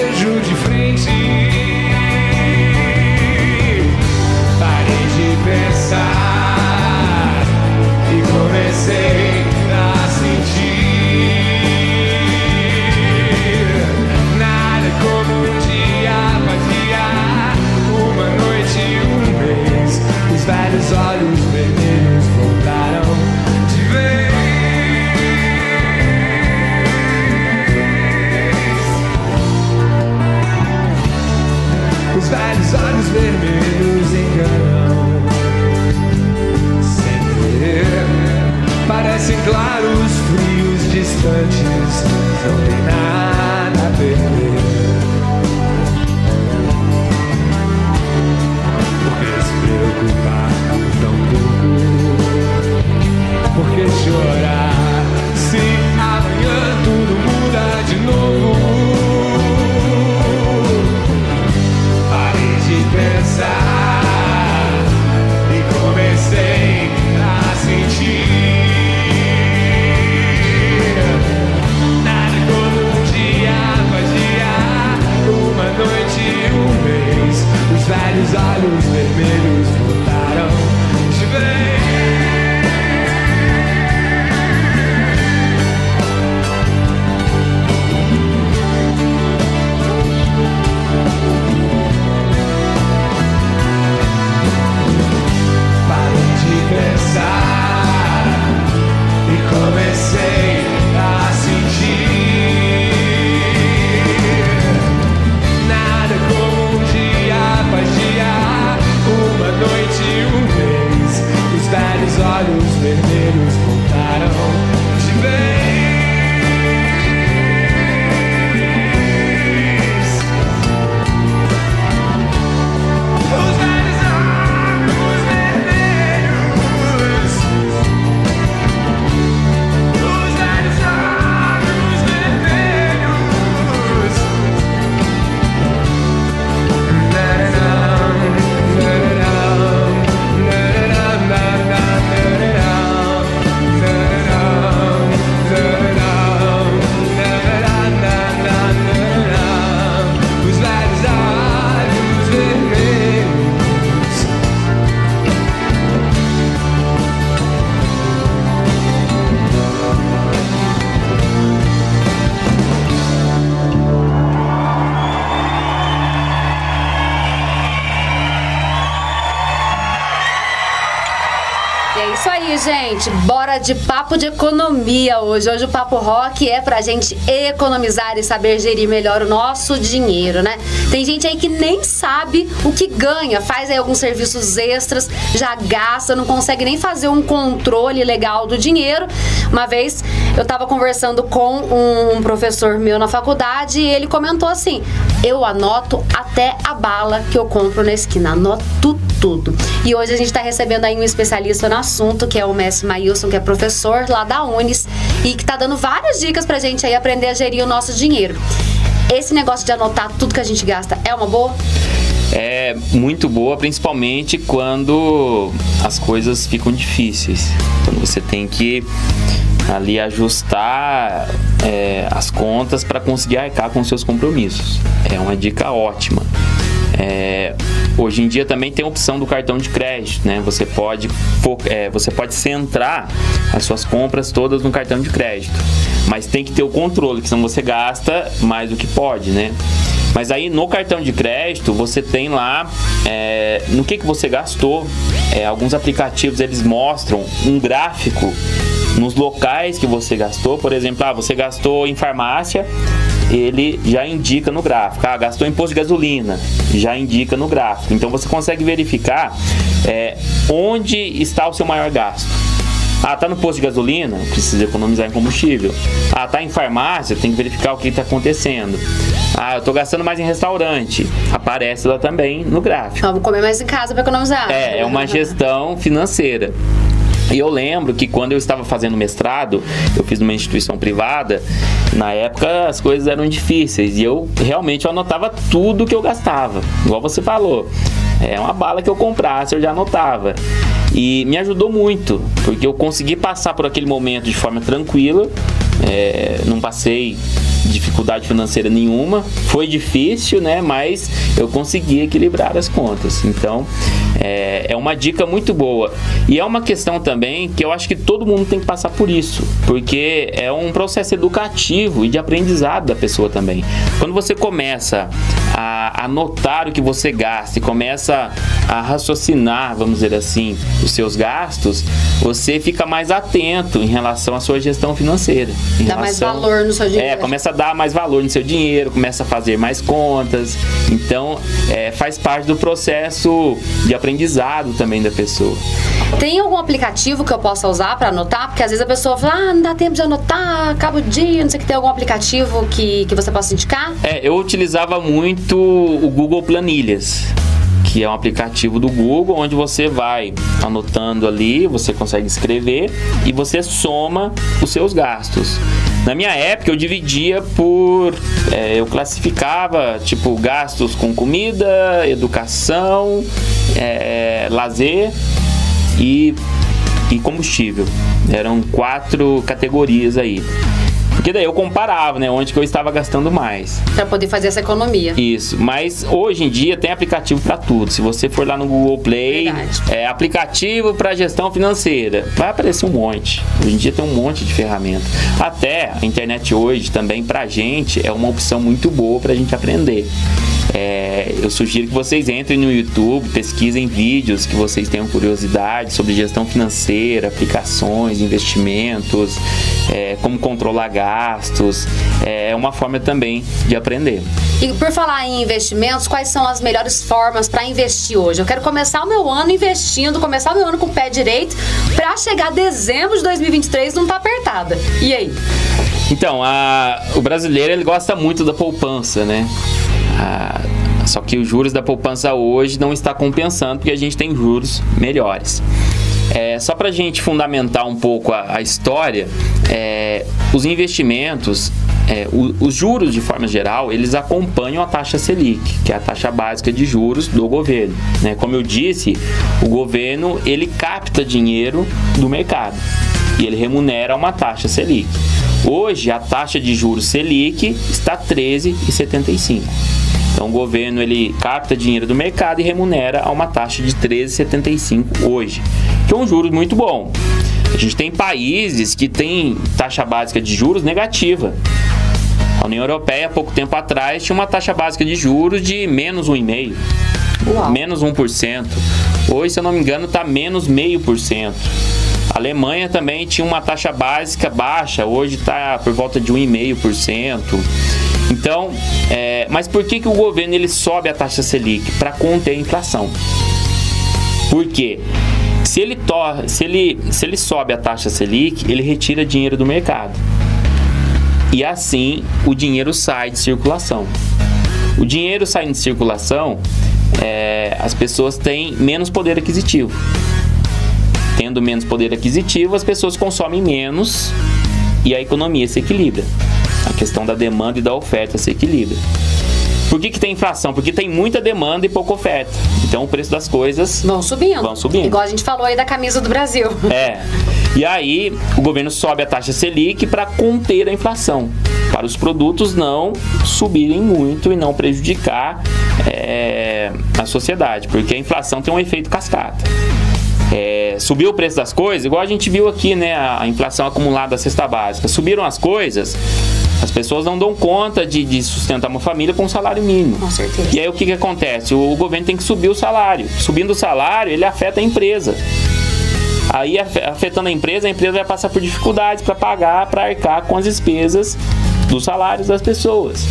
de
papo de economia hoje. Hoje o Papo Rock é pra gente economizar e saber gerir melhor o nosso dinheiro, né? Tem gente aí que nem sabe o que ganha, faz aí alguns serviços extras, já gasta, não consegue nem fazer um controle legal do dinheiro. Uma vez eu tava conversando com um professor meu na faculdade e ele comentou assim: eu anoto até a bala que eu compro na esquina, anoto tudo. E hoje a gente está recebendo aí um especialista no assunto, que é o Mestre Maílson, que é professor lá da Unis e que tá dando várias dicas pra gente aí aprender a gerir o nosso dinheiro. Esse negócio de anotar tudo que a gente gasta é uma boa?
É muito boa, principalmente quando as coisas ficam difíceis. Quando você tem que ali ajustar é, as contas para conseguir arcar com seus compromissos. É uma dica ótima. É, hoje em dia também tem a opção do cartão de crédito, né? Você pode, é, você pode centrar as suas compras todas no cartão de crédito, mas tem que ter o controle, que senão você gasta mais do que pode, né? Mas aí no cartão de crédito você tem lá é, no que, que você gastou. É, alguns aplicativos eles mostram um gráfico nos locais que você gastou. Por exemplo, ah, você gastou em farmácia, ele já indica no gráfico. Ah, gastou em posto de gasolina, já indica no gráfico. Então você consegue verificar é, onde está o seu maior gasto. Ah, tá no posto de gasolina, precisa economizar em combustível. Ah, tá em farmácia, tem que verificar o que está acontecendo. Ah, eu tô gastando mais em restaurante. Aparece lá também no gráfico.
Vamos comer mais em casa para economizar.
É, é uma gestão financeira. E eu lembro que quando eu estava fazendo mestrado, eu fiz numa instituição privada, na época as coisas eram difíceis e eu realmente anotava tudo que eu gastava, igual você falou. É uma bala que eu comprasse, eu já anotava. E me ajudou muito, porque eu consegui passar por aquele momento de forma tranquila, é, não passei dificuldade financeira nenhuma. Foi difícil, né? Mas eu consegui equilibrar as contas. Então, é, é uma dica muito boa. E é uma questão também que eu acho que todo mundo tem que passar por isso, porque é um processo educativo e de aprendizado da pessoa também. Quando você começa a anotar o que você gasta e começa a raciocinar, vamos dizer assim, os seus gastos, você fica mais atento em relação à sua gestão financeira.
Dá relação, mais valor no seu dinheiro.
É, começa a dar mais valor no seu dinheiro, começa a fazer mais contas. Então, é, faz parte do processo de aprendizado também da pessoa.
Tem algum aplicativo que eu possa usar para anotar? Porque às vezes a pessoa fala, ah, não dá tempo de anotar, acaba o dia, não sei o que. Tem algum aplicativo que, que você possa indicar?
É, eu utilizava muito o Google Planilhas que é um aplicativo do Google onde você vai anotando ali, você consegue escrever e você soma os seus gastos. Na minha época eu dividia por. É, eu classificava tipo gastos com comida, educação, é, lazer e, e combustível. Eram quatro categorias aí. Porque daí eu comparava, né? Onde que eu estava gastando mais.
Para poder fazer essa economia.
Isso. Mas hoje em dia tem aplicativo para tudo. Se você for lá no Google Play, Verdade. é aplicativo para gestão financeira, vai aparecer um monte. Hoje em dia tem um monte de ferramenta. Até a internet hoje também pra gente é uma opção muito boa pra gente aprender. É, eu sugiro que vocês entrem no YouTube, pesquisem vídeos que vocês tenham curiosidade sobre gestão financeira, aplicações, investimentos, é, como controlar gastos. É uma forma também de aprender.
E por falar em investimentos, quais são as melhores formas para investir hoje? Eu quero começar o meu ano investindo, começar o meu ano com o pé direito, para chegar dezembro de 2023 não tá apertada. E aí?
Então, a, o brasileiro ele gosta muito da poupança, né? Só que os juros da poupança hoje não está compensando porque a gente tem juros melhores. É, só para a gente fundamentar um pouco a, a história, é, os investimentos, é, o, os juros de forma geral, eles acompanham a taxa Selic, que é a taxa básica de juros do governo. Né? Como eu disse, o governo ele capta dinheiro do mercado e ele remunera uma taxa Selic. Hoje a taxa de juros Selic está 13,75. Então o governo ele capta dinheiro do mercado e remunera a uma taxa de 13,75 hoje, que é um juros muito bom. A gente tem países que têm taxa básica de juros negativa. A União Europeia, há pouco tempo atrás, tinha uma taxa básica de juros de menos 1,5%, menos 1%. Hoje, se eu não me engano, está menos 0,5%. A Alemanha também tinha uma taxa básica baixa, hoje está por volta de 1,5%. Então, é, mas por que, que o governo ele sobe a taxa Selic? Para conter a inflação. Por quê? Se ele, to se, ele, se ele sobe a taxa Selic, ele retira dinheiro do mercado. E assim o dinheiro sai de circulação. O dinheiro saindo de circulação, é, as pessoas têm menos poder aquisitivo. Tendo menos poder aquisitivo, as pessoas consomem menos e a economia se equilibra. A questão da demanda e da oferta se equilibra. Por que, que tem inflação? Porque tem muita demanda e pouca oferta. Então o preço das coisas
vão subindo.
Vão subindo.
Igual a gente falou aí da camisa do Brasil. <laughs>
É. E aí o governo sobe a taxa Selic para conter a inflação, para os produtos não subirem muito e não prejudicar é, a sociedade, porque a inflação tem um efeito cascata. É, subiu o preço das coisas, igual a gente viu aqui, né? A inflação acumulada da cesta básica. Subiram as coisas, as pessoas não dão conta de, de, sustentar uma família com um salário mínimo.
Com certeza.
E aí o que, que acontece? O, o governo tem que subir o salário. Subindo o salário, ele afeta a empresa. Aí, afetando a empresa, a empresa vai passar por dificuldades para pagar, para arcar com as despesas dos salários das pessoas.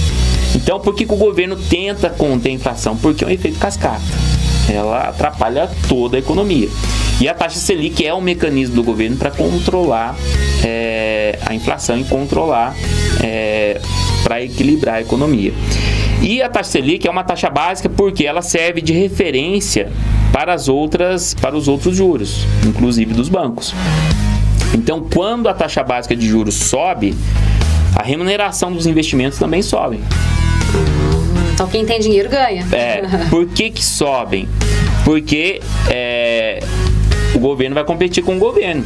Então, por que, que o governo tenta conter a inflação? Porque é um efeito cascata. Ela atrapalha toda a economia. E a taxa Selic é um mecanismo do governo para controlar é, a inflação e controlar é, para equilibrar a economia. E a taxa Selic é uma taxa básica porque ela serve de referência para as outras, para os outros juros, inclusive dos bancos. Então, quando a taxa básica de juros sobe, a remuneração dos investimentos também sobe.
Então quem tem dinheiro ganha.
É, por que que sobem? Porque é, o governo vai competir com o governo.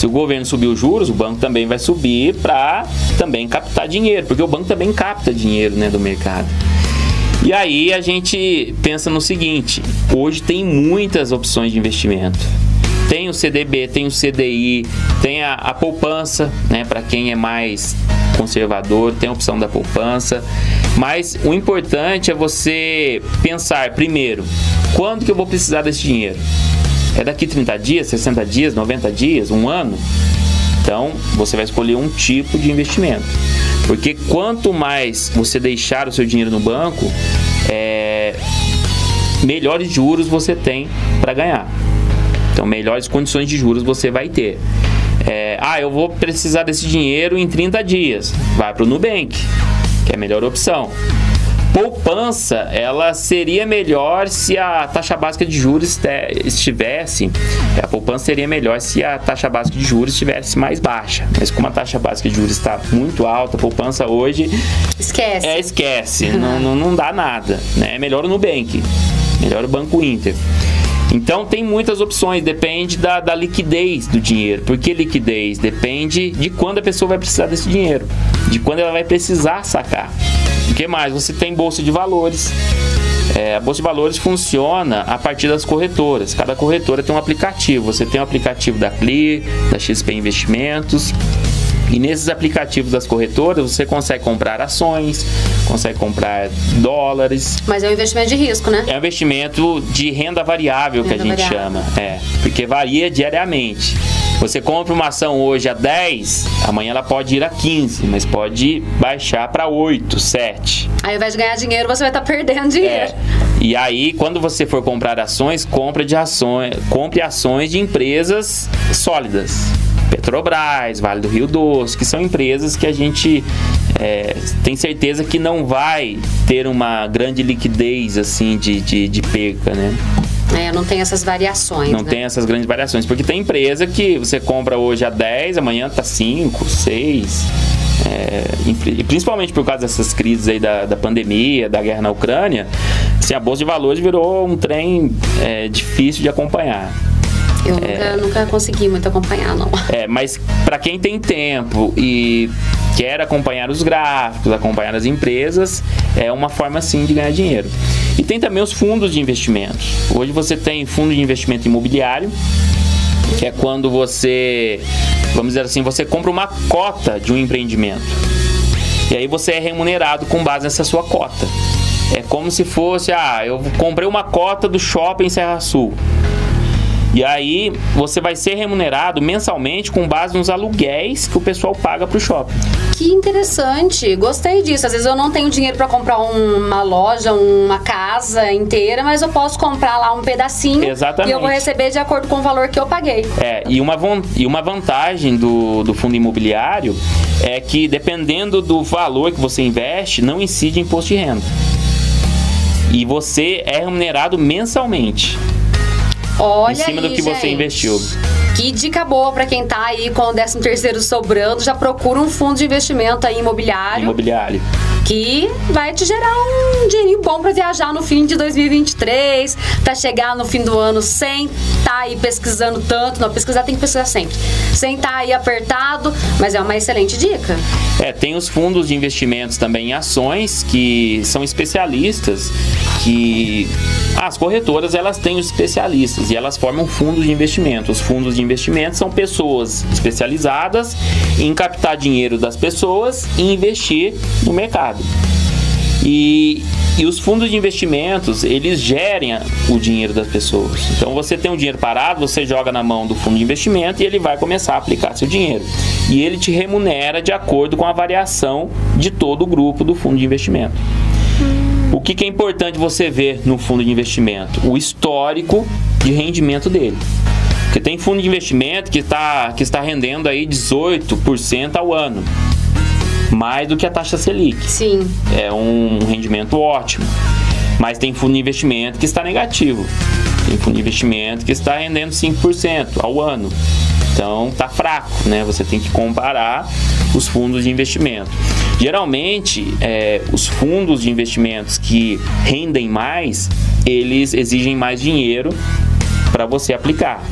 Se o governo subir os juros, o banco também vai subir para também captar dinheiro, porque o banco também capta dinheiro né, do mercado. E aí a gente pensa no seguinte: hoje tem muitas opções de investimento. Tem o CDB, tem o CDI, tem a, a poupança, né, para quem é mais conservador, tem a opção da poupança. Mas o importante é você pensar primeiro, quando que eu vou precisar desse dinheiro? É daqui 30 dias, 60 dias, 90 dias, um ano? Então, você vai escolher um tipo de investimento. Porque quanto mais você deixar o seu dinheiro no banco, é, melhores juros você tem para ganhar. Então, melhores condições de juros você vai ter. É, ah, eu vou precisar desse dinheiro em 30 dias. Vai para o Nubank, que é a melhor opção. Poupança, ela seria melhor se a taxa básica de juros estivesse. A poupança seria melhor se a taxa básica de juros estivesse mais baixa. Mas como a taxa básica de juros está muito alta, a poupança hoje.
Esquece.
É, esquece. não, não, não dá nada. Né? É melhor o Nubank. Melhor o Banco Inter. Então tem muitas opções, depende da, da liquidez do dinheiro. Por que liquidez? Depende de quando a pessoa vai precisar desse dinheiro, de quando ela vai precisar sacar. Que mais? Você tem bolsa de valores. É, a bolsa de valores funciona a partir das corretoras. Cada corretora tem um aplicativo. Você tem o um aplicativo da Clear, da XP Investimentos. E nesses aplicativos das corretoras você consegue comprar ações, consegue comprar dólares.
Mas é um investimento de risco, né?
É um investimento de renda variável renda que a gente variável. chama. É, porque varia diariamente. Você compra uma ação hoje a 10, amanhã ela pode ir a 15, mas pode baixar para 8, 7.
Aí ao invés de ganhar dinheiro, você vai estar tá perdendo dinheiro. É.
E aí, quando você for comprar ações, compre de ações, compre ações de empresas sólidas. Petrobras, Vale do Rio Doce, que são empresas que a gente é, tem certeza que não vai ter uma grande liquidez assim de, de, de perca, né?
É, não tem essas variações.
Não
né?
tem essas grandes variações. Porque tem empresa que você compra hoje a 10, amanhã tá 5, 6. É, e principalmente por causa dessas crises aí da, da pandemia, da guerra na Ucrânia, assim, a Bolsa de Valores virou um trem é, difícil de acompanhar.
Eu nunca, nunca consegui muito acompanhar, não.
É, mas para quem tem tempo e quer acompanhar os gráficos, acompanhar as empresas, é uma forma sim de ganhar dinheiro. E tem também os fundos de investimentos. Hoje você tem fundo de investimento imobiliário, que é quando você, vamos dizer assim, você compra uma cota de um empreendimento. E aí você é remunerado com base nessa sua cota. É como se fosse, ah, eu comprei uma cota do shopping Serra Sul. E aí você vai ser remunerado mensalmente com base nos aluguéis que o pessoal paga para o shopping.
Que interessante, gostei disso. Às vezes eu não tenho dinheiro para comprar uma loja, uma casa inteira, mas eu posso comprar lá um pedacinho
Exatamente.
e eu vou receber de acordo com o valor que eu paguei.
É, e uma, e uma vantagem do, do fundo imobiliário é que dependendo do valor que você investe, não incide imposto de renda. E você é remunerado mensalmente.
Olha
em cima
aí,
do que
gente.
você investiu.
Dica boa para quem tá aí com o 13 terceiro sobrando, já procura um fundo de investimento aí imobiliário.
Imobiliário.
que vai te gerar um dinheirinho bom para viajar no fim de 2023, para chegar no fim do ano sem estar tá aí pesquisando tanto. Não, pesquisar tem que pesquisar sempre. Sem estar tá aí apertado, mas é uma excelente dica.
É, tem os fundos de investimentos também em ações que são especialistas que as corretoras elas têm os especialistas e elas formam fundos de investimento. Os fundos de investimento são pessoas especializadas em captar dinheiro das pessoas e investir no mercado. E, e os fundos de investimentos, eles gerem o dinheiro das pessoas. Então você tem um dinheiro parado, você joga na mão do fundo de investimento e ele vai começar a aplicar seu dinheiro. E ele te remunera de acordo com a variação de todo o grupo do fundo de investimento. O que, que é importante você ver no fundo de investimento? O histórico de rendimento dele. Porque tem fundo de investimento que, tá, que está rendendo aí 18% ao ano mais do que a taxa Selic.
Sim.
É um rendimento ótimo. Mas tem fundo de investimento que está negativo. Tem fundo de investimento que está rendendo 5% ao ano. Então tá fraco, né? Você tem que comparar os fundos de investimento. Geralmente, é, os fundos de investimentos que rendem mais, eles exigem mais dinheiro para você aplicar.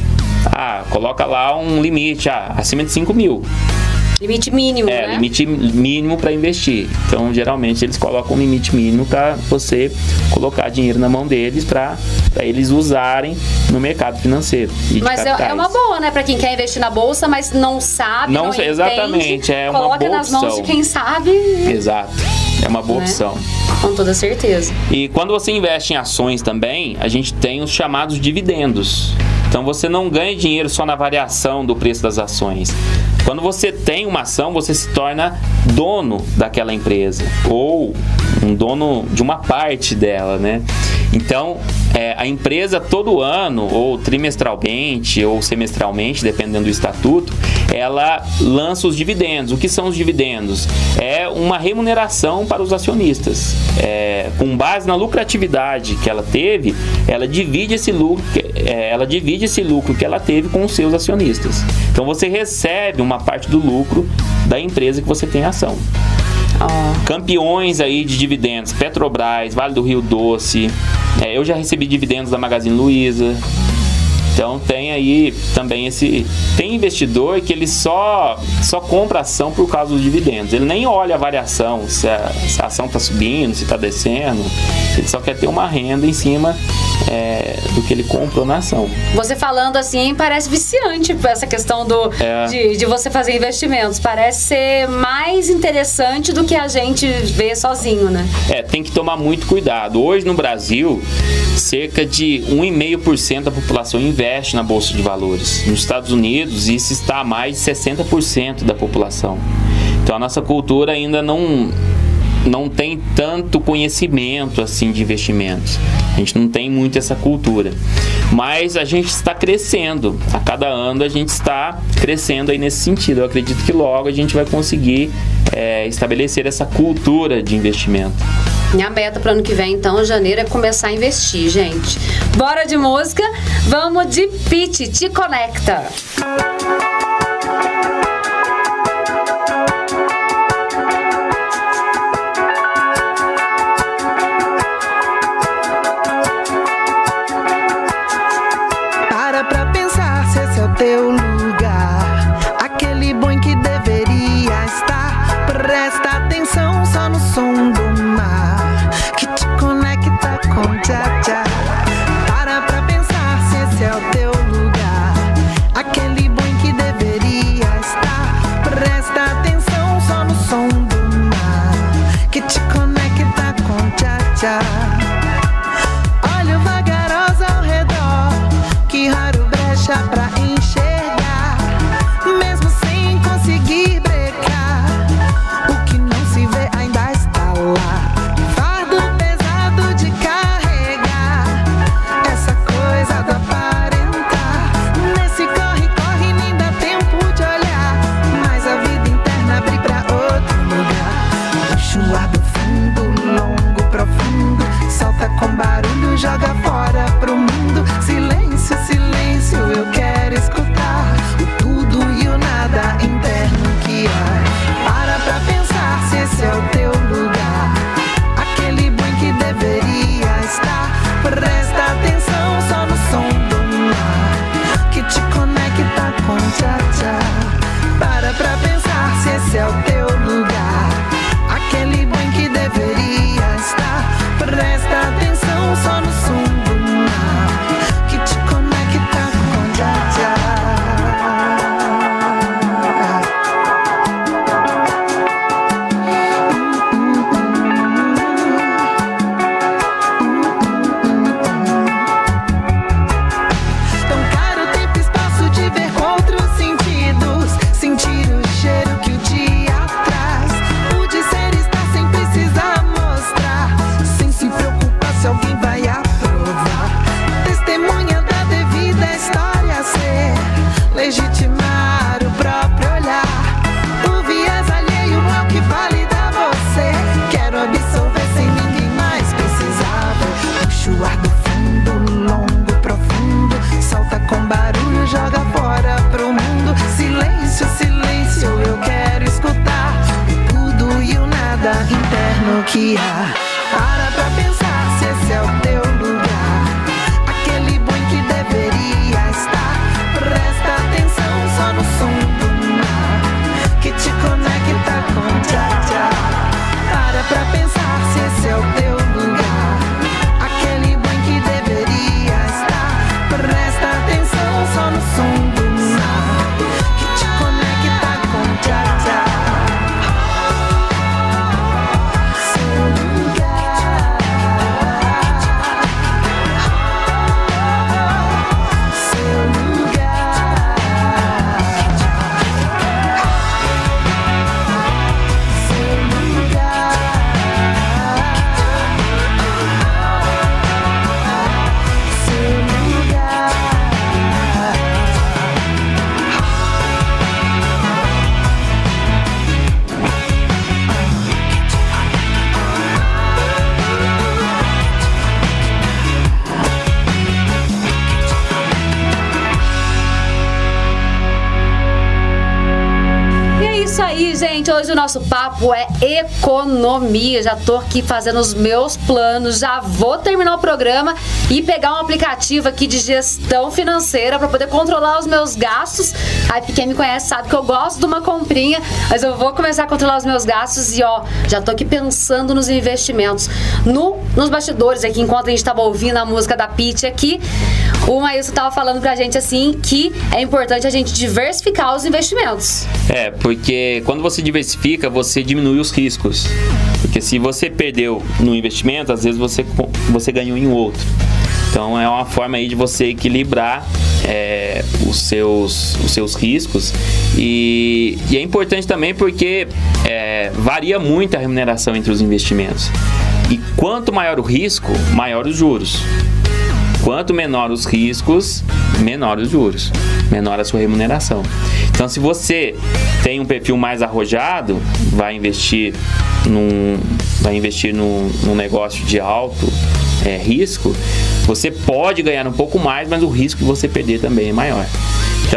Ah, coloca lá um limite, ah, acima de 5 mil.
Limite mínimo,
é,
né?
limite mínimo para investir. Então, geralmente eles colocam um limite mínimo para você colocar dinheiro na mão deles para eles usarem no mercado financeiro.
mas é, é, uma boa, né, para quem quer investir na bolsa, mas não sabe, não, não
exatamente,
entende,
é uma
coloca
boa
nas mãos de quem sabe.
Exato. É uma boa né? opção.
Com toda certeza.
E quando você investe em ações também, a gente tem os chamados dividendos. Então você não ganha dinheiro só na variação do preço das ações. Quando você tem uma ação, você se torna dono daquela empresa ou um dono de uma parte dela, né? Então, é, a empresa todo ano, ou trimestralmente, ou semestralmente, dependendo do estatuto, ela lança os dividendos. O que são os dividendos? É uma remuneração para os acionistas. É, com base na lucratividade que ela teve, ela divide esse lucro, é, ela divide esse lucro que ela teve com os seus acionistas. Então você recebe uma parte do lucro da empresa que você tem ação. Campeões aí de dividendos, Petrobras, Vale do Rio Doce. É, eu já recebi dividendos da Magazine Luiza. Então tem aí também esse. Tem investidor que ele só, só compra ação por causa dos dividendos. Ele nem olha a variação, se a, se a ação está subindo, se está descendo. Ele só quer ter uma renda em cima é, do que ele comprou na ação.
Você falando assim parece viciante essa questão do, é. de, de você fazer investimentos. Parece ser mais interessante do que a gente vê sozinho, né?
É, tem que tomar muito cuidado. Hoje no Brasil, cerca de 1,5% da população investe na Bolsa de Valores. Nos Estados Unidos, isso está a mais de 60% da população. Então a nossa cultura ainda não não tem tanto conhecimento assim de investimentos. A gente não tem muito essa cultura. Mas a gente está crescendo. A cada ano a gente está crescendo aí nesse sentido. Eu acredito que logo a gente vai conseguir é, estabelecer essa cultura de investimento.
Minha meta para ano que vem, então, janeiro, é começar a investir, gente. Bora de música? Vamos de Pitch, te conecta.
Olha
economia. Já tô aqui fazendo os meus planos, já vou terminar o programa e pegar um aplicativo aqui de gestão financeira para poder controlar os meus gastos. Aí quem me conhece sabe que eu gosto de uma comprinha, mas eu vou começar a controlar os meus gastos e ó, já tô aqui pensando nos investimentos. No, nos bastidores aqui, enquanto a gente tava ouvindo a música da Pitty aqui, o Maílson tava falando pra gente assim que é importante a gente diversificar os investimentos.
É, porque quando você diversifica, você diminui os riscos. Porque se você perdeu no investimento, às vezes você, você ganhou em outro. Então é uma forma aí de você equilibrar é, os, seus, os seus riscos. E, e é importante também porque é, varia muito a remuneração entre os investimentos. E quanto maior o risco, maior os juros. Quanto menor os riscos, menor os juros, menor a sua remuneração. Então, se você tem um perfil mais arrojado, vai investir num, vai investir num, num negócio de alto é, risco, você pode ganhar um pouco mais, mas o risco de você perder também é maior.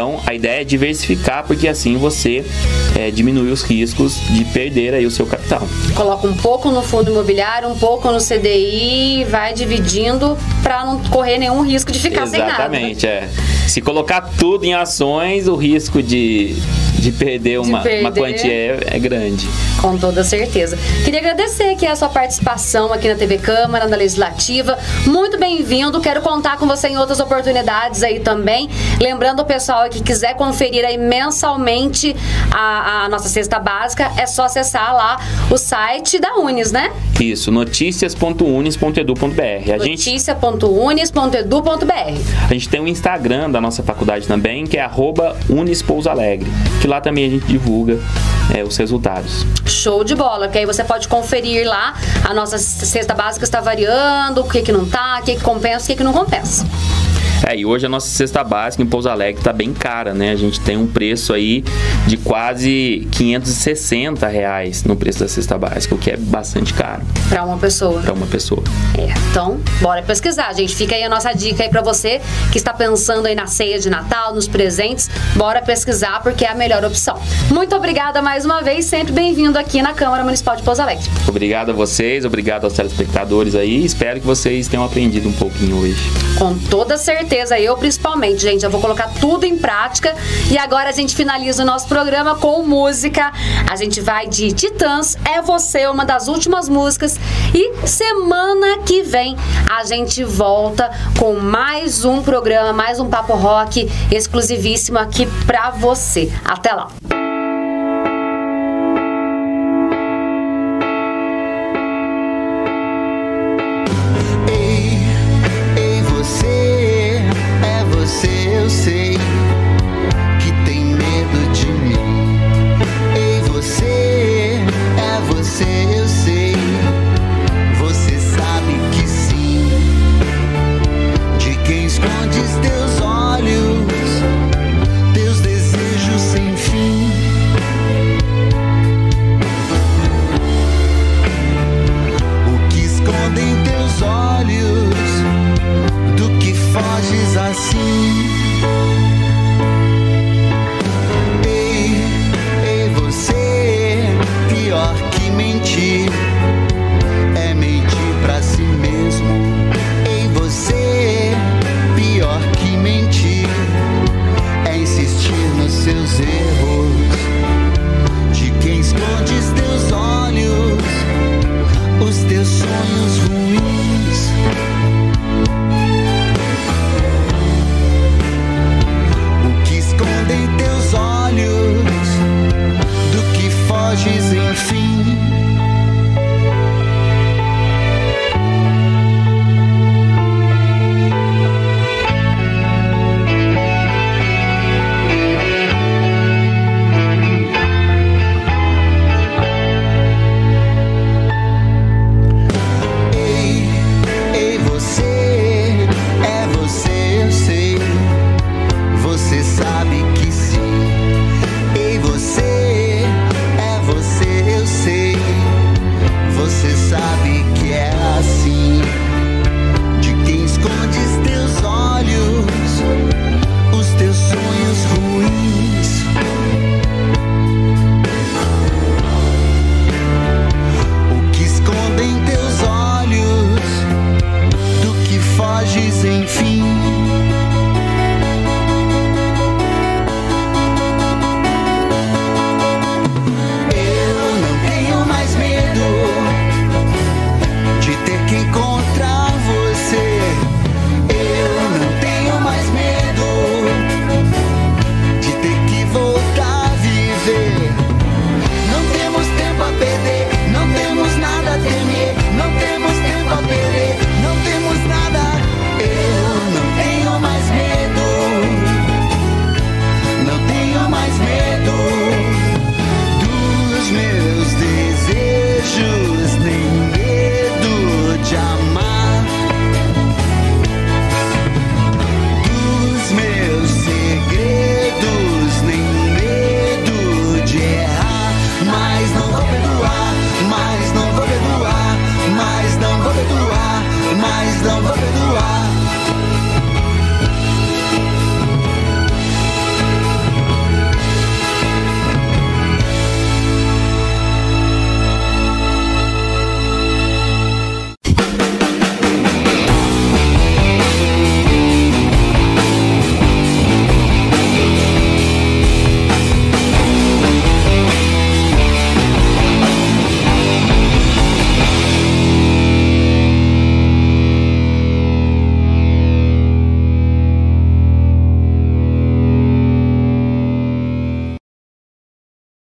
Então a ideia é diversificar, porque assim você é, diminui os riscos de perder aí o seu capital.
Coloca um pouco no fundo imobiliário, um pouco no CDI, vai dividindo para não correr nenhum risco de ficar
Exatamente,
sem nada.
Exatamente, é. Se colocar tudo em ações, o risco de de perder uma, de perder. uma quantia é, é, grande.
Com toda certeza. Queria agradecer aqui a sua participação aqui na TV Câmara, na Legislativa. Muito bem-vindo. Quero contar com você em outras oportunidades aí também. Lembrando o pessoal que quiser conferir aí mensalmente a, a nossa cesta básica, é só acessar lá o site da Unis, né?
Isso, noticias.unis.edu.br.
Notícia.unis.edu.br.
A gente tem o um Instagram da nossa faculdade também, que é arroba Unispousalegre. Que lá também a gente divulga é, os resultados.
Show de bola, que aí você pode conferir lá. A nossa cesta básica está variando, o que, que não tá, o que, que compensa, o que, que não compensa.
É, e hoje a nossa cesta básica em Pouso Alegre está bem cara, né? A gente tem um preço aí de quase 560 reais no preço da cesta básica, o que é bastante caro.
Para uma pessoa.
Para uma pessoa.
É, então, bora pesquisar, gente. Fica aí a nossa dica aí para você que está pensando aí na ceia de Natal, nos presentes. Bora pesquisar porque é a melhor opção. Muito obrigada mais uma vez, sempre bem-vindo aqui na Câmara Municipal de Pouso Alegre.
Obrigado a vocês, obrigado aos telespectadores aí. Espero que vocês tenham aprendido um pouquinho hoje.
Com toda certeza certeza, eu principalmente, gente. Eu vou colocar tudo em prática. E agora a gente finaliza o nosso programa com música. A gente vai de Titãs, É Você, uma das últimas músicas. E semana que vem a gente volta com mais um programa, mais um Papo Rock exclusivíssimo aqui pra você. Até lá!
sei que tem medo de mim. Ei, você, é você, eu sei. teus sonhos ruins. O que escondem teus olhos, do que foges, enfim.